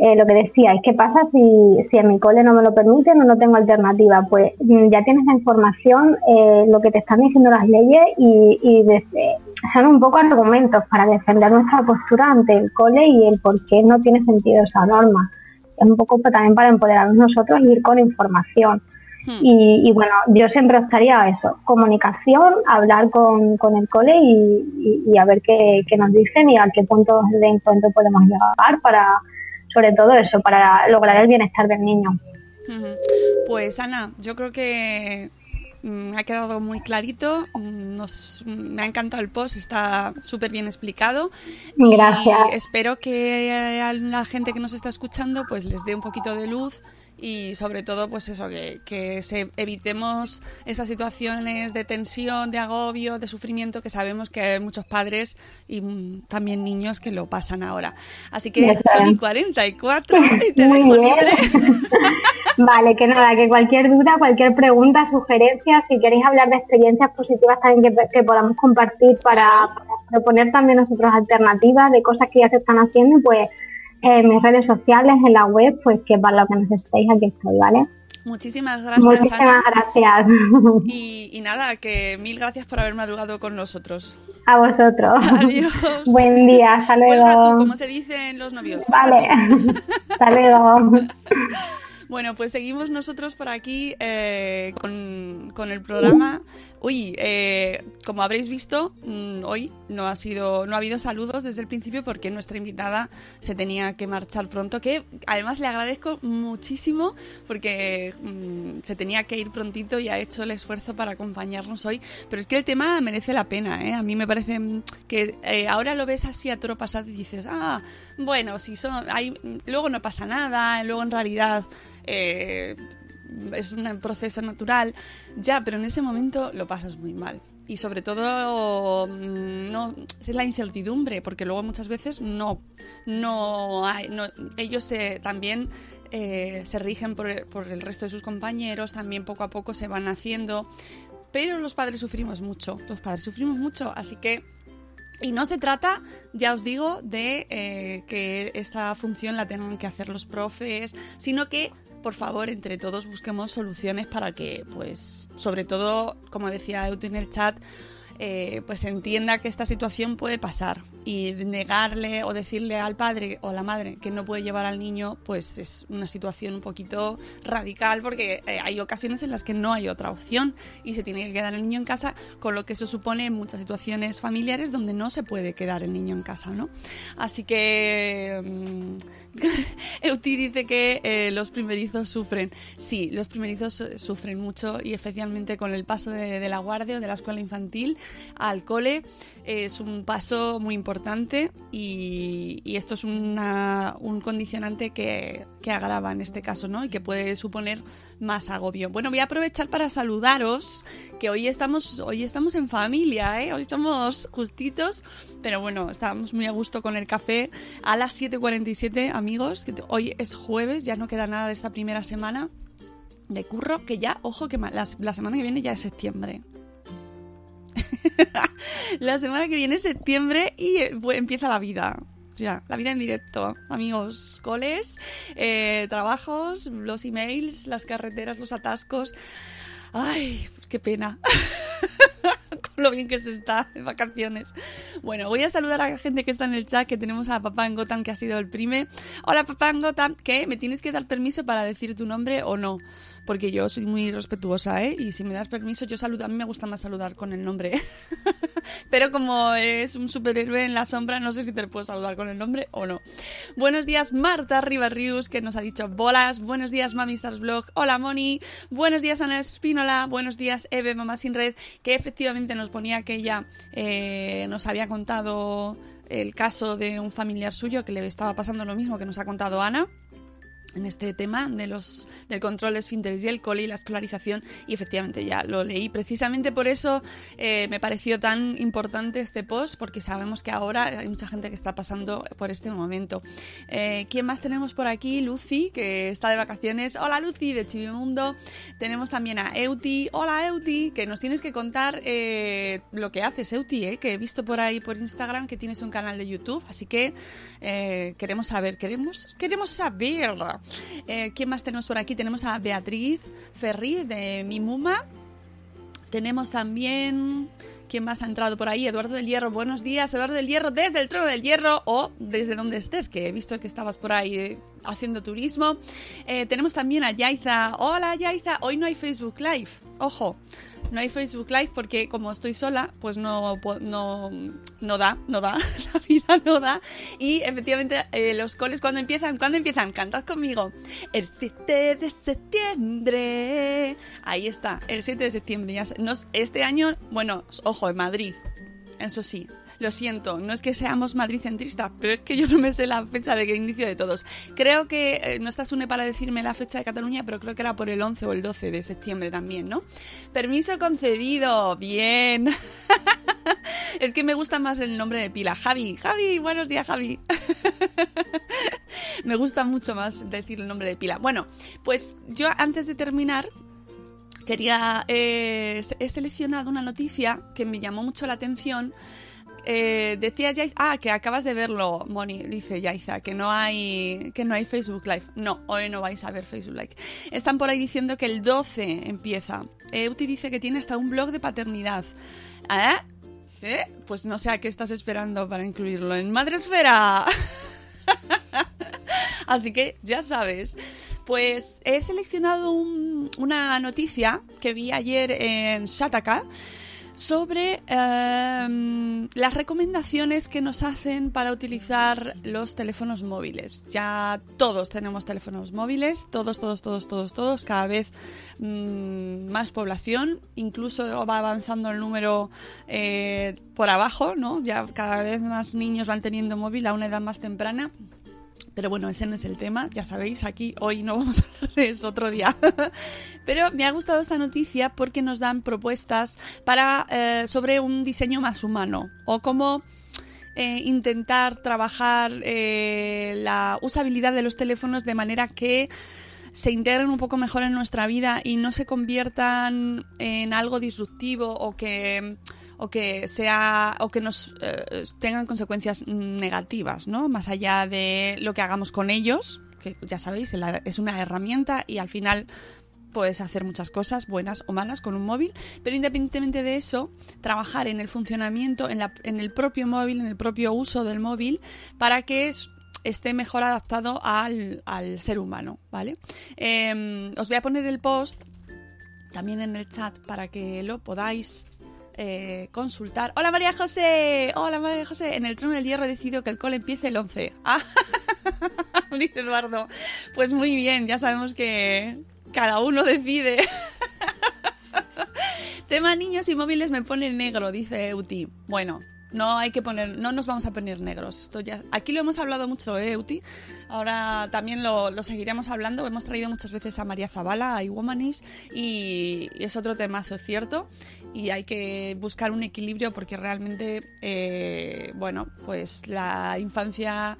eh, lo que decíais, ¿qué pasa si, si en mi cole no me lo permiten o no tengo alternativa? Pues mm, ya tienes la información, eh, lo que te están diciendo las leyes y, son un poco argumentos para defender nuestra postura ante el cole y el por qué no tiene sentido esa norma. Es un poco también para empoderarnos nosotros y ir con información. Hmm. Y, bueno, yo siempre estaría a eso, comunicación, hablar con, el cole y, a ver qué, qué, nos dicen y a qué puntos de encuentro podemos llegar para, sobre todo eso, para lograr el bienestar del niño. Pues Ana, yo creo que mm, ha quedado muy clarito, mm, nos, me ha encantado el post, está súper bien explicado. Gracias. Y espero que a la gente que nos está escuchando pues les dé un poquito de luz y sobre todo pues eso que, que se evitemos esas situaciones de tensión de agobio de sufrimiento que sabemos que hay muchos padres y mm, también niños que lo pasan ahora. Así que son y 44 (laughs) y te dejo libre. (laughs) Vale que nada que cualquier duda cualquier pregunta sugerencia si queréis hablar de experiencias positivas también que, podamos compartir para, para proponer también nosotros alternativas de cosas que ya se están haciendo pues en mis redes sociales, en la web, pues que para lo que necesitéis aquí estoy, ¿vale? Muchísimas gracias. Muchísimas gracias. (laughs) Y, nada, que mil gracias por haber madrugado con nosotros. A vosotros. Adiós. (laughs) Buen día, hasta luego. como se dice en los novios. Vale. (laughs) hasta luego. Bueno, pues seguimos nosotros por aquí eh, con, el programa. Uy, eh, como habréis visto, mm, hoy no ha sido, no ha habido saludos desde el principio porque nuestra invitada se tenía que marchar pronto. Que además le agradezco muchísimo porque mm, se tenía que ir prontito y ha hecho el esfuerzo para acompañarnos hoy. Pero es que el tema merece la pena, ¿eh? A mí me parece que ahora lo ves así a toro pasado y dices, ah, bueno, si son, hay, luego no pasa nada, luego en realidad eh, es un proceso natural, ya, pero en ese momento lo pasas muy mal. y sobre todo mm, es la incertidumbre porque luego muchas veces no no ellos se, también eh, se rigen por por el resto de sus compañeros también poco a poco se van haciendo pero los padres sufrimos mucho los padres sufrimos mucho así que y no se trata, ya os digo, de eh, que esta función la tengan que hacer los profes, sino que por favor, entre todos busquemos soluciones para que, pues, sobre todo, como decía Euti en el chat, eh, pues entienda que esta situación puede pasar y negarle o decirle al padre o a la madre que no puede llevar al niño, pues es una situación un poquito radical porque eh, hay ocasiones en las que no hay otra opción y se tiene que quedar el niño en casa, con lo que eso supone muchas situaciones familiares donde no se puede quedar el niño en casa, ¿no? Así que mm, (laughs) Euti dice que eh, los primerizos sufren. Sí, los primerizos sufren mucho y especialmente con el paso de, de la guardia o de la escuela infantil al cole es un paso muy importante y, esto es un condicionante que, agrava en este caso, ¿no? Y que puede suponer más agobio. Bueno, voy a aprovechar para saludaros, que hoy estamos, hoy estamos en familia, ¿eh? Hoy estamos justitos, pero bueno, estamos muy a gusto con el café a las 7.47, amigos. Que hoy es jueves, ya no queda nada de esta primera semana de curro, que ya, ojo, que la semana que viene ya es septiembre. (laughs) la semana que viene es septiembre y eh, empieza la vida. Ya, la vida en directo, amigos, coles, eh, trabajos, los emails, las carreteras, los atascos. Ay, qué pena. (laughs) Con lo bien que se está de vacaciones. Bueno, voy a saludar a la gente que está en el chat, que tenemos a Papá en que ha sido el prime. Hola, Papá en Gotham, que me tienes que dar permiso para decir tu nombre o no porque yo soy muy respetuosa, ¿eh? Y si me das permiso, yo saludo, a mí me gusta más saludar con el nombre. (laughs) Pero como es un superhéroe en la sombra, no sé si te puedo saludar con el nombre o no. Buenos días, Marta Ribarrius, que nos ha dicho bolas. Buenos días, Mami Stars Vlog. Hola, Moni. Buenos días, Ana Espínola. Buenos días, Eve, Mamá Sin Red, que efectivamente nos ponía que ella eh, nos había contado el caso de un familiar suyo que le estaba pasando lo mismo que nos ha contado Ana en este tema de los, del control de esfínteres y el cole y la escolarización y efectivamente ya lo leí. Precisamente por eso eh, me pareció tan importante este post porque sabemos que ahora hay mucha gente que está pasando por este momento. Eh, ¿Quién más tenemos por aquí? Lucy, que está de vacaciones. Hola Lucy de Chivimundo. Tenemos también a Euti. Hola Euti, que nos tienes que contar eh, lo que haces Euti, que he visto por ahí por Instagram que tienes un canal de YouTube, así que queremos saber, queremos, queremos saber eh, ¿Quién más tenemos por aquí? Tenemos a Beatriz Ferri de Mimuma. Tenemos también... ¿Quién más ha entrado por ahí? Eduardo del Hierro. Buenos días, Eduardo del Hierro, desde el Trono del Hierro o desde donde estés, que he visto que estabas por ahí eh, haciendo turismo. Eh, tenemos también a Yaiza. Hola, Yaiza. Hoy no hay Facebook Live. Ojo, no hay Facebook Live porque como estoy sola, pues no, no, no da, no da, (laughs) la vida no da. Y efectivamente eh, los coles cuando empiezan, cuando empiezan, cantad conmigo. El 7 de septiembre. Ahí está, el 7 de septiembre. Ya, este año, bueno, ojo, en Madrid. Eso sí, lo siento, no es que seamos madricentristas, pero es que yo no me sé la fecha de inicio de todos. Creo que eh, no estás une para decirme la fecha de Cataluña, pero creo que era por el 11 o el 12 de septiembre también, ¿no? Permiso concedido, bien. (laughs) es que me gusta más el nombre de pila. Javi, Javi, buenos días, Javi. (laughs) me gusta mucho más decir el nombre de pila. Bueno, pues yo antes de terminar quería eh, he seleccionado una noticia que me llamó mucho la atención eh, decía Yaiza, ah, que acabas de verlo, Moni, dice Yaiza, que no hay que no hay Facebook Live. No, hoy no vais a ver Facebook Live. Están por ahí diciendo que el 12 empieza. Euti dice que tiene hasta un blog de paternidad. ¿Eh? ¿Eh? Pues no sé a qué estás esperando para incluirlo en Madresfera. (laughs) Así que ya sabes. Pues he seleccionado una noticia que vi ayer en Shataka sobre em, las recomendaciones que nos hacen para utilizar los teléfonos móviles. Ya todos tenemos teléfonos móviles, todos, todos, todos, todos, todos, cada vez mm, más población, incluso va avanzando el número eh, por abajo, ¿no? Ya cada vez más niños van teniendo móvil a una edad más temprana. Pero bueno, ese no es el tema, ya sabéis, aquí hoy no (laughs) vamos a hablar de eso otro día. (laughs) Pero me ha gustado esta noticia porque nos dan propuestas para eh, sobre un diseño más humano o cómo eh, intentar trabajar eh, la usabilidad de los teléfonos de manera que se integren un poco mejor en nuestra vida y no se conviertan en algo disruptivo o que o que sea o que nos eh, tengan consecuencias negativas, ¿no? Más allá de lo que hagamos con ellos, que ya sabéis, es una herramienta y al final puedes hacer muchas cosas, buenas o malas, con un móvil, pero independientemente de eso, trabajar en el funcionamiento, en, la, en el propio móvil, en el propio uso del móvil, para que esté mejor adaptado al, al ser humano, ¿vale? Em, os voy a poner el post también en el chat para que lo podáis eh, consultar. Hola María José, hola María José. En el trono del hierro he decidido que el cole empiece el 11. (laughs) Ah, (laughs) dice Eduardo. Pues muy bien, ya sabemos que cada uno decide. (laughs) Tema niños y móviles me pone negro, dice Euti. Bueno, no hay que poner, no nos vamos a poner negros. Esto ya, aquí lo hemos hablado mucho, ¿eh, Euti? Ahora también lo, seguiremos hablando. Hemos traído muchas veces a María Zavala, a iWomanis, y, y es otro temazo, ¿cierto? Y hay que buscar un equilibrio porque realmente, eh, bueno, pues la infancia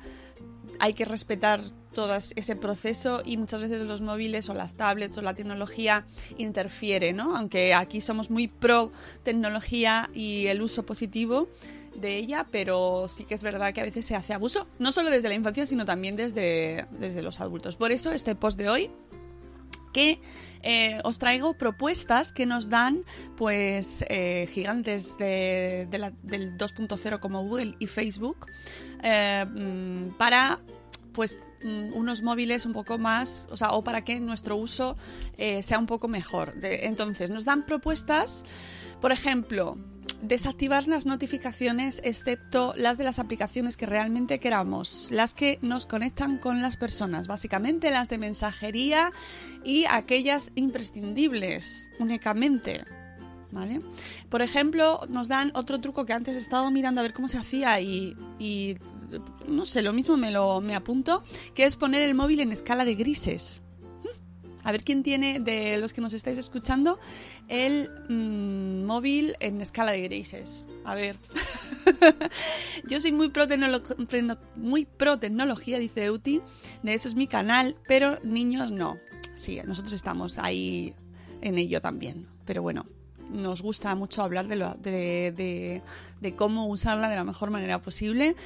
hay que respetar todo ese proceso y muchas veces los móviles o las tablets o la tecnología interfiere, ¿no? Aunque aquí somos muy pro tecnología y el uso positivo, de ella, pero sí que es verdad que a veces se hace abuso, no solo desde la infancia, sino también desde, desde los adultos. Por eso este post de hoy que eh, os traigo propuestas que nos dan pues eh, gigantes de, del 2.0 como Google y Facebook eh, mm, para pues mm, unos móviles un poco más, o sea, o para que nuestro uso sea un poco mejor. entonces, nos dan propuestas, por ejemplo, desactivar las notificaciones excepto las de las aplicaciones que realmente queramos, las que nos conectan con las personas, básicamente las de mensajería y aquellas imprescindibles únicamente. ¿Vale? Por ejemplo, nos dan otro truco que antes he estado mirando a ver cómo se hacía y, y no sé, lo mismo me lo me apunto, que es poner el móvil en escala de grises. A ver quién tiene de los que nos estáis escuchando el mm, móvil en escala de grises. A ver. (laughs) Yo soy muy pro, muy pro tecnología, dice Euti. De eso es mi canal, pero niños no. Sí, nosotros estamos ahí en ello también. Pero bueno, nos gusta mucho hablar de, de, cómo usarla de la mejor manera posible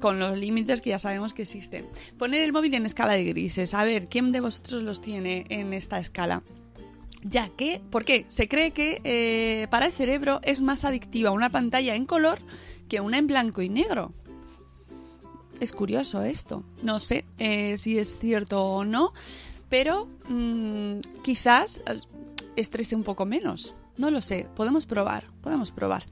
con los límites que ya sabemos que existen. Poner el móvil en escala de grises. A ver, ¿quién de vosotros los tiene en esta escala? Ya que, ¿por qué? Se cree que eh, para el cerebro es más adictiva una pantalla en color que una en blanco y negro. Es curioso esto. No sé eh, si es cierto o no, pero mm, quizás eh, estrese un poco menos. No lo sé, podemos probar, podemos probar.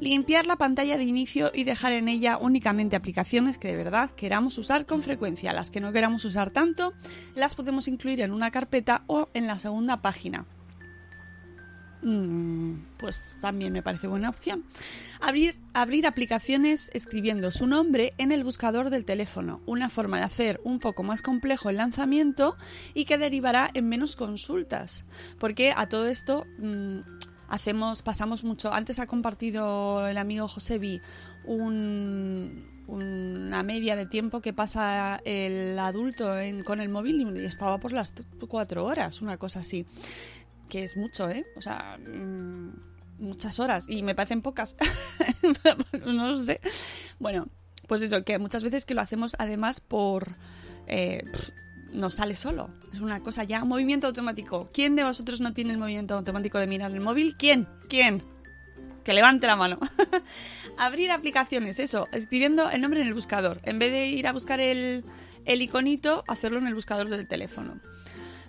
Limpiar la pantalla de inicio y dejar en ella únicamente aplicaciones que de verdad queramos usar con frecuencia. Las que no queramos usar tanto, las podemos incluir en una carpeta o en la segunda página. Mm, pues también me parece buena opción. Abrir, aplicaciones escribiendo su nombre en el buscador del teléfono, una forma de hacer un poco más complejo el lanzamiento y que derivará en menos consultas. Porque a todo esto mm, hacemos, pasamos mucho. Antes ha compartido el amigo Josebi una media de tiempo que pasa el adulto con el móvil y estaba por las cuatro horas, una cosa así. Que es mucho, ¿eh? O sea, mm, muchas horas. Y me parecen pocas. (laughs) no lo sé. Bueno, pues eso, que muchas veces que lo hacemos además por... Eh, no sale solo. Es una cosa ya, movimiento automático. ¿Quién de vosotros no tiene el movimiento automático de mirar el móvil? ¿Quién? ¿Quién? Que levante la mano. (laughs) Abrir aplicaciones, eso, escribiendo el nombre en el buscador. En vez de ir a buscar el, el iconito, hacerlo en el buscador del teléfono.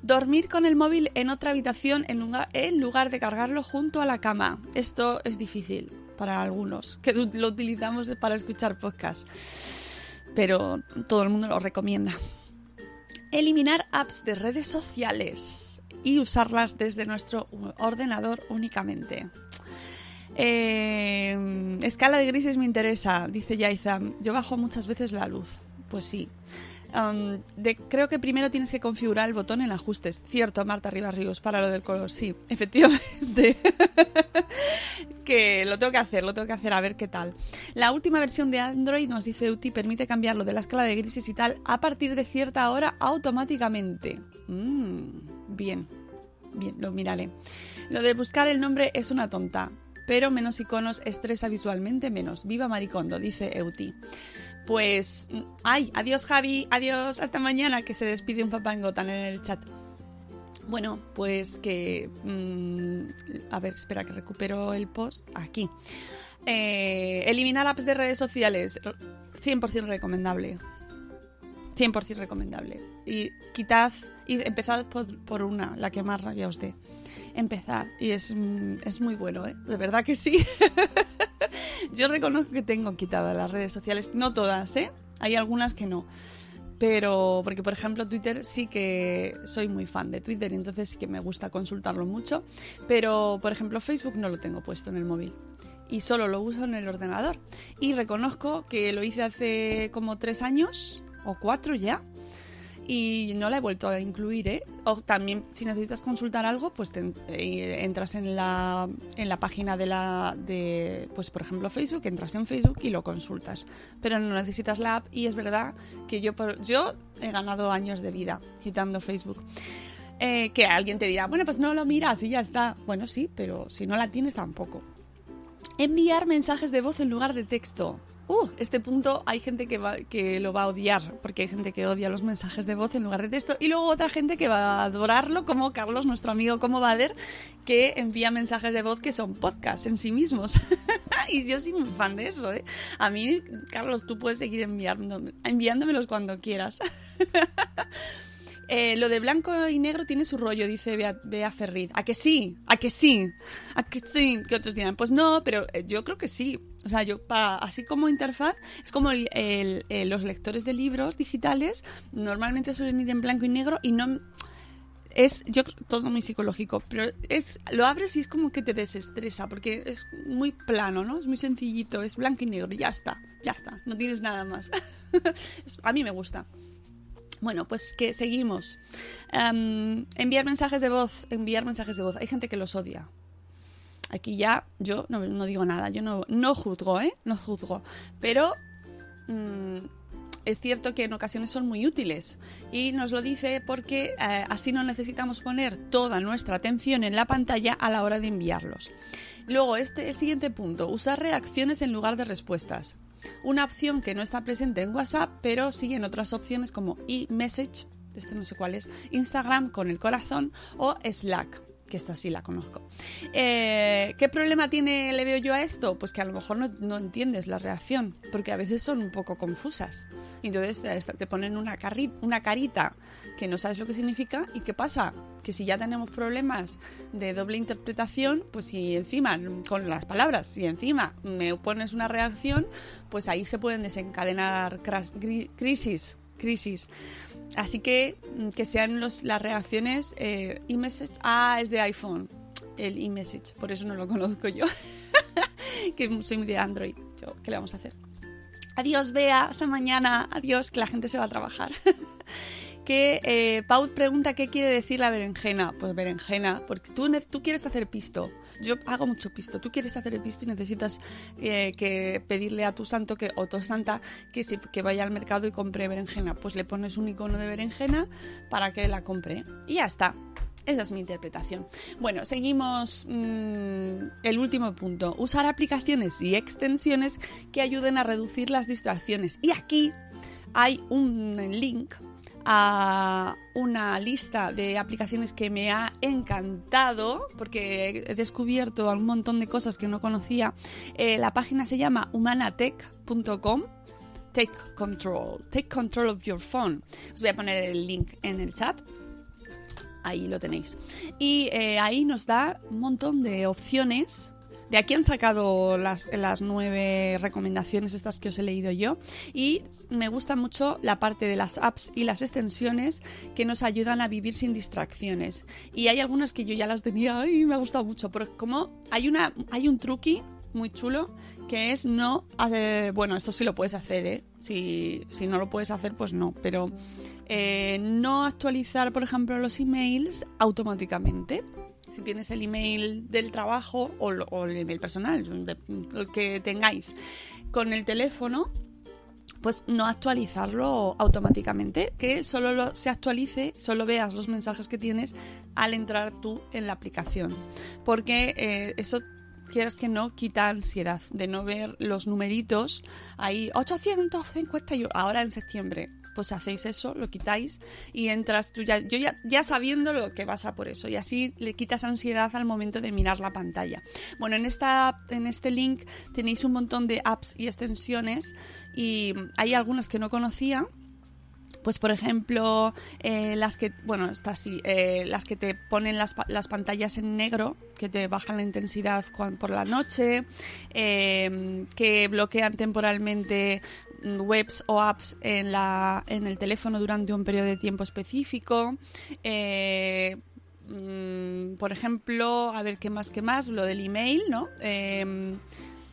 Dormir con el móvil en otra habitación en lugar, en lugar de cargarlo junto a la cama. Esto es difícil para algunos, que lo utilizamos para escuchar podcast. Pero todo el mundo lo recomienda eliminar apps de redes sociales y usarlas desde nuestro ordenador únicamente. Eh, escala de grises me interesa, dice Yaizam. Yo bajo muchas veces la luz. Pues sí. Creo que primero tienes que configurar el botón en ajustes. Cierto, Marta Ríos para lo del color. Sí, (laughs) efectivamente. (laughs) que lo tengo que hacer, lo tengo que hacer a ver qué tal. La última versión de Android nos dice UTI permite cambiarlo de la escala de grises y tal a partir de cierta hora automáticamente. Mm, bien, bien, lo miraré. Lo de buscar el nombre es una tonta, pero menos iconos estresa visualmente menos. Viva Maricondo, dice Euti. Pues, ay, adiós Javi, adiós, hasta mañana, que se despide un papá en el chat. Bueno, pues que... Mm, a ver, espera que recupero el post. Aquí. Eh, eliminar apps de redes sociales. 100% recomendable. 100% recomendable. Y quitad, y empezad por, una, la que más rabia os dé. Empezad. Y es, mm, es muy bueno, ¿eh? De verdad que sí. (laughs) Yo reconozco que tengo quitadas las redes sociales, no todas, ¿eh? Hay algunas que no. Pero, porque por ejemplo Twitter sí que soy muy fan de Twitter, entonces sí que me gusta consultarlo mucho. Pero, por ejemplo, Facebook no lo tengo puesto en el móvil y solo lo uso en el ordenador. Y reconozco que lo hice hace como tres años o cuatro ya y no la he vuelto a incluir, ¿eh? O también, si necesitas consultar algo, pues eh, entras en la, en la página de la, de, pues por ejemplo Facebook, entras en Facebook y lo consultas. Pero no necesitas la app y es verdad que yo, yo he ganado años de vida quitando Facebook. Eh, que alguien te dirá, bueno, pues no lo miras y ya está. Bueno, sí, pero si no la tienes tampoco. Enviar mensajes de voz en lugar de texto uh, este punto hay gente que, va, que lo va a odiar, porque hay gente que odia los mensajes de voz en lugar de texto, y luego otra gente que va a adorarlo, como Carlos, nuestro amigo como Bader, que envía mensajes de voz que son podcasts en sí mismos. (laughs) y yo soy muy fan de eso, ¿eh? A mí, Carlos, tú puedes seguir enviándomelos cuando quieras. (laughs) Eh, lo de blanco y negro tiene su rollo, dice Bea, Ferrid. ¿A que sí? ¿A que sí? ¿A que sí? Que otros dirán, pues no, pero eh, yo creo que sí. O sea, yo, así como interfaz, es como los lectores de libros digitales normalmente suelen ir en blanco y negro y no es yo todo muy psicológico, pero es lo abres y es como que te desestresa porque es muy plano, ¿no? Es muy sencillito, es blanco y negro, y ya está, ya está, no tienes nada más. (laughs) a mí me gusta. Bueno, pues que seguimos. Em, enviar mensajes de voz, enviar mensajes de voz. Hay gente que los odia. Aquí ya yo no, digo nada, yo no, no, juzgo, ¿eh? No juzgo. Pero mm, es cierto que en ocasiones son muy útiles. Y nos lo dice porque eh, así no necesitamos poner toda nuestra atención en la pantalla a la hora de enviarlos. Luego, este el siguiente punto, usar reacciones en lugar de respuestas. Una opción que no está presente en WhatsApp, pero sí en otras opciones como eMessage, este no sé cuál es, Instagram con el corazón o Slack que esta sí la conozco. Eh, ¿Qué problema tiene, le veo yo a esto? Pues que a lo mejor no, entiendes la reacción, porque a veces son un poco confusas. Entonces te, ponen una, una carita que no sabes lo que significa y ¿qué pasa? Que si ya tenemos problemas de doble interpretación, pues si encima, con las palabras, si encima me pones una reacción, pues ahí se pueden desencadenar crisis crisis. Así que mm, que sean los, las reacciones eh, e-message. Ah, es de iPhone. El e-message. Por eso no lo conozco yo. (laughs) que soy de Android. ¿Qué le vamos a hacer? Adiós, Bea. Hasta mañana. Adiós, que la gente se va a trabajar. (laughs) que eh, Pau pregunta qué quiere decir la berenjena. Pues berenjena, porque tú, quieres hacer pisto. Yo hago mucho pisto. Tú quieres hacer pisto y necesitas eh, que pedirle a tu santo que, o tu santa que, que vaya al mercado y compre berenjena. Pues le pones un icono de berenjena para que la compre. Y ya está. Esa es mi interpretación. Bueno, seguimos mm, el último punto. Usar aplicaciones y extensiones que ayuden a reducir las distracciones. Y aquí hay un link a una lista de aplicaciones que me ha encantado porque he descubierto un montón de cosas que no conocía. Eh, la página se llama humanatech.com. Take control, take control of your phone. Os voy a poner el link en el chat ahí lo tenéis. Y eh, ahí nos da un montón de opciones de aquí han sacado las, las nueve recomendaciones estas que os he leído yo y me gusta mucho la parte de las apps y las extensiones que nos ayudan a vivir sin distracciones. Y hay algunas que yo ya las tenía y me ha gustado mucho, pero como hay, una, hay un truqui muy chulo, que es no hacer, bueno, esto sí lo puedes hacer, ¿eh? Si, si no lo puedes hacer, pues no, pero eh, no actualizar, por ejemplo, los emails automáticamente. Si tienes el email del trabajo o, el email personal, de- el que tengáis con el teléfono, pues no actualizarlo automáticamente, que solo lo- se actualice, solo veas los mensajes que tienes al entrar tú en la aplicación. Porque eh, eso, quieras que no, quita ansiedad de no ver los numeritos ahí, 850 y ahora en septiembre. Pues hacéis eso, lo quitáis y entras tú ya, yo ya, sabiendo lo que vas a por eso. Y así le quitas ansiedad al momento de mirar la pantalla. Bueno, en, esta, en este link tenéis un montón de apps y extensiones y hay algunas que no conocía pues por ejemplo eh, las que bueno está eh, las que te ponen las, las pantallas en negro que te bajan la intensidad por la noche eh, que bloquean temporalmente webs o apps en la en el teléfono durante un periodo de tiempo específico. Eh, mm, por ejemplo a ver qué más qué más lo del email no Em,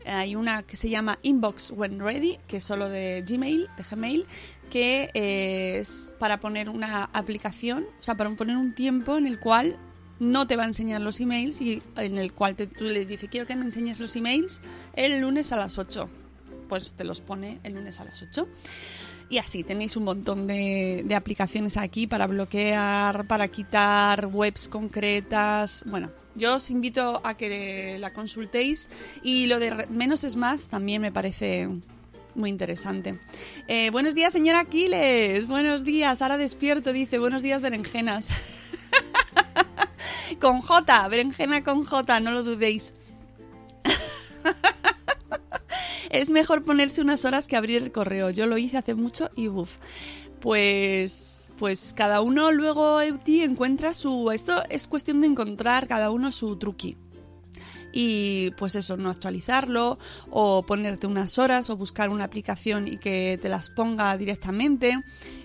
hay una que se llama Inbox When Ready, que es solo de Gmail, de Gmail, que es para poner una aplicación, o sea, para poner un tiempo en el cual no te va a enseñar los emails y en el cual tú le dices, quiero que me enseñes los emails el lunes a las 8. Pues te los pone el lunes a las 8. Y así tenéis un montón de, aplicaciones aquí para bloquear, para quitar webs concretas. Bueno, yo os invito a que la consultéis y lo de menos es más también me parece muy interesante. Eh, buenos días, señora Aquiles. Buenos días. Ahora despierto, dice. Buenos días, berenjenas. (laughs) con J, berenjena con J, no lo dudéis. (laughs) es mejor ponerse unas horas que abrir el correo. Yo lo hice hace mucho y uff. Pues, pues cada uno luego Euti encuentra su. Esto es cuestión de encontrar cada uno su truqui. Y pues eso, no actualizarlo, o ponerte unas horas, o buscar una aplicación y que te las ponga directamente.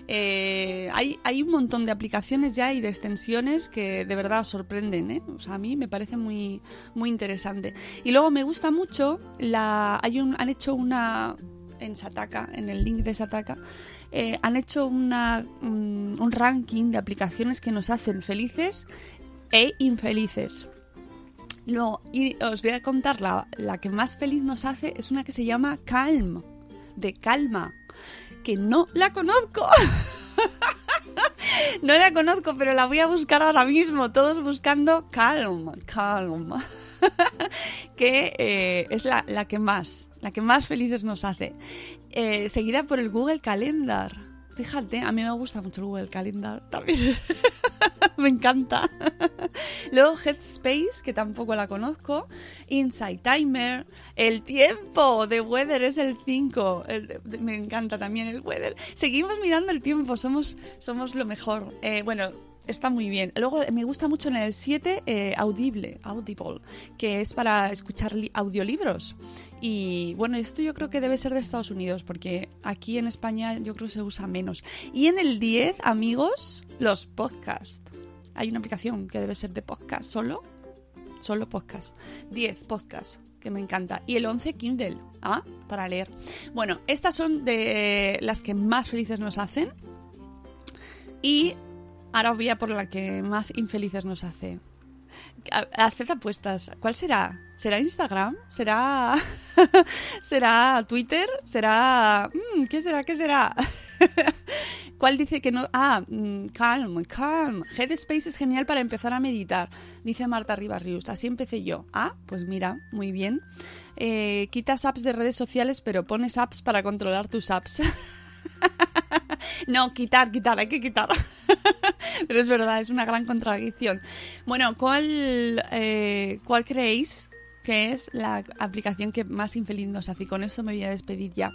Eh, hay, hay un montón de aplicaciones ya y de extensiones que de verdad sorprenden, ¿eh? O sea, a mí me parece muy, muy interesante. Y luego me gusta mucho, la, hay un, han hecho una, en Sataka, en el link de Sataka, eh, han hecho una, un, un ranking de aplicaciones que nos hacen felices e infelices. Luego, y os voy a contar la, la que más feliz nos hace, es una que se llama Calm, de calma, que no la conozco. (laughs) no la conozco, pero la voy a buscar ahora mismo, todos buscando Calm, Calm. (laughs) que eh, es la, la que más, la que más felices nos hace. Eh, seguida por el Google Calendar. Fíjate, a mí me gusta mucho el Google Calendar también. (laughs) me encanta. Luego Headspace, que tampoco la conozco. Inside Timer. El tiempo de Weather es el 5. El- me encanta también el Weather. Seguimos mirando el tiempo, somos, somos lo mejor. Eh, bueno, está muy bien. Luego me gusta mucho en el 7 eh, Audible, Audible, que es para escuchar li- audiolibros. Y bueno, esto yo creo que debe ser de Estados Unidos, porque aquí en España yo creo que se usa menos. Y en el 10, amigos, los podcasts. Hay una aplicación que debe ser de podcast solo. Solo podcast. 10 podcasts, que me encanta. Y el 11 Kindle, ah, para leer. Bueno, estas son de las que más felices nos hacen. Y ahora voy a por la que más infelices nos hace. Ha- Haced apuestas. ¿Cuál será? ¿Será Instagram? ¿Será. (laughs) ¿Será Twitter? ¿Será. mm, ¿Qué será? ¿Qué será? (laughs) ¿Cuál dice que no? Ah, mm, calm, calm. Headspace es genial para empezar a meditar, dice Marta Ribarrius. Así empecé yo. Ah, pues mira, muy bien. Eh, quitas apps de redes sociales, pero pones apps para controlar tus apps. (laughs) No, quitar, quitar, hay que quitar. (laughs) Pero es verdad, es una gran contradicción. Bueno, ¿cuál, eh, ¿cuál creéis que es la aplicación que más infeliz nos hace? Y con eso me voy a despedir ya.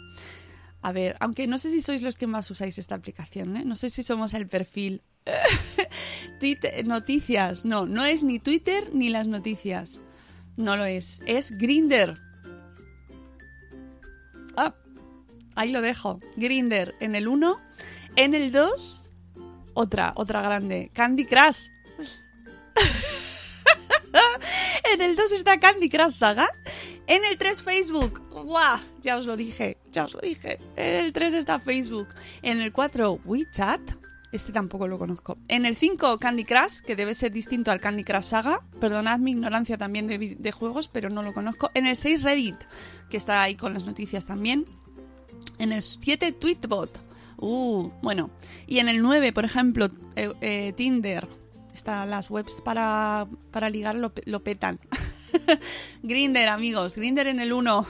A ver, aunque no sé si sois los que más usáis esta aplicación, ¿eh? No sé si somos el perfil. (laughs) Twitter- noticias, no, no es ni Twitter ni las noticias. No lo es, es Grinder. Ah, ahí lo dejo. Grinder en el 1. En el 2, otra, otra grande. Candy Crush. (laughs) en el 2 está Candy Crush Saga. En el 3 Facebook. ¡Guau! Ya os lo dije, ya os lo dije. En el 3 está Facebook. En el 4 WeChat. Este tampoco lo conozco. En el 5 Candy Crush, que debe ser distinto al Candy Crush Saga. Perdonad mi ignorancia también de, de juegos, pero no lo conozco. En el 6 Reddit, que está ahí con las noticias también. En el 7 Tweetbot. Uh, bueno. Y en el 9, por ejemplo, eh, eh, Tinder. Está, las webs para, para ligar lo, petan. (laughs) Grinder, amigos. Grinder en el 1.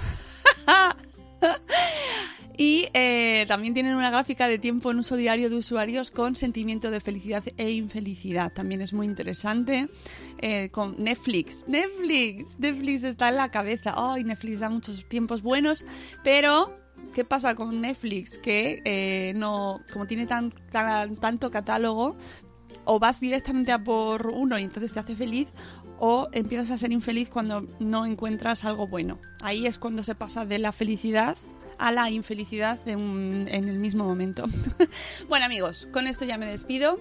(laughs) y eh, también tienen una gráfica de tiempo en uso diario de usuarios con sentimiento de felicidad e infelicidad. También es muy interesante. Con Netflix. Netflix. Netflix está en la cabeza. Ay, Netflix da muchos tiempos buenos. Pero ¿Qué pasa con Netflix? Que eh, no, como tiene tan, tan, tanto catálogo, o vas directamente a por uno y entonces te hace feliz, o empiezas a ser infeliz cuando no encuentras algo bueno. Ahí es cuando se pasa de la felicidad a la infelicidad en el mismo momento. (laughs) bueno amigos, con esto ya me despido.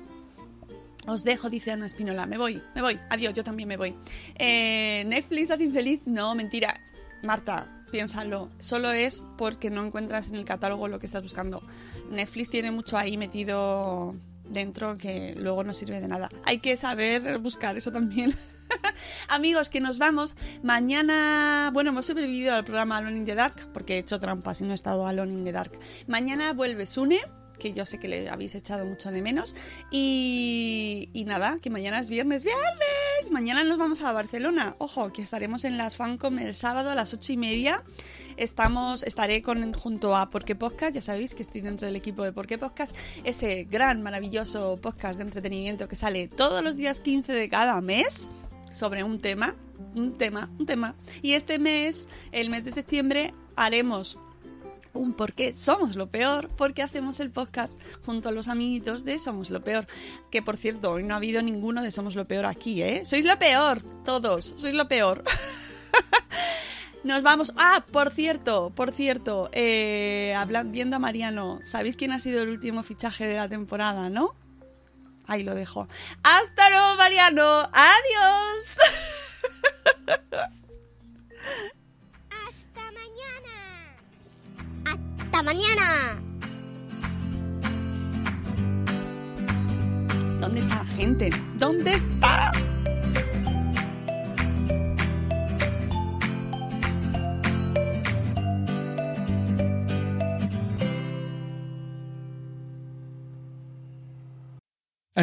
Os dejo, dice Ana Espinola. Me voy, me voy. Adiós, yo también me voy. Eh, ¿Netflix hace infeliz? No, mentira. Marta, piénsalo. Solo es porque no encuentras en el catálogo lo que estás buscando. Netflix tiene mucho ahí metido dentro que luego no sirve de nada. Hay que saber buscar eso también. (laughs) Amigos, que nos vamos. Mañana, bueno, hemos sobrevivido al programa Alone in the Dark porque he hecho trampas y no he estado Alone in the Dark. Mañana vuelve Sune, que yo sé que le habéis echado mucho de menos. Y, nada, que mañana es viernes, viernes. Mañana nos vamos a Barcelona. Ojo, que estaremos en las Fancom el sábado a las ocho y media. Estamos, estaré con, junto a Porque Podcast, ya sabéis que estoy dentro del equipo de Porque Podcast, ese gran, maravilloso podcast de entretenimiento que sale todos los días 15 de cada mes sobre un tema, un tema, un tema. Y este mes, el mes de septiembre, haremos un por qué somos lo peor, porque hacemos el podcast junto a los amiguitos de Somos lo peor. Que por cierto, hoy no ha habido ninguno de Somos lo peor aquí, ¿eh? Sois lo peor, todos, sois lo peor. (laughs) Nos vamos. Ah, por cierto, por cierto, eh, hablan, viendo a Mariano, ¿sabéis quién ha sido el último fichaje de la temporada, no? Ahí lo dejo. Hasta luego, Mariano. Adiós. (laughs) mañana. ¿Dónde está la gente? ¿Dónde está?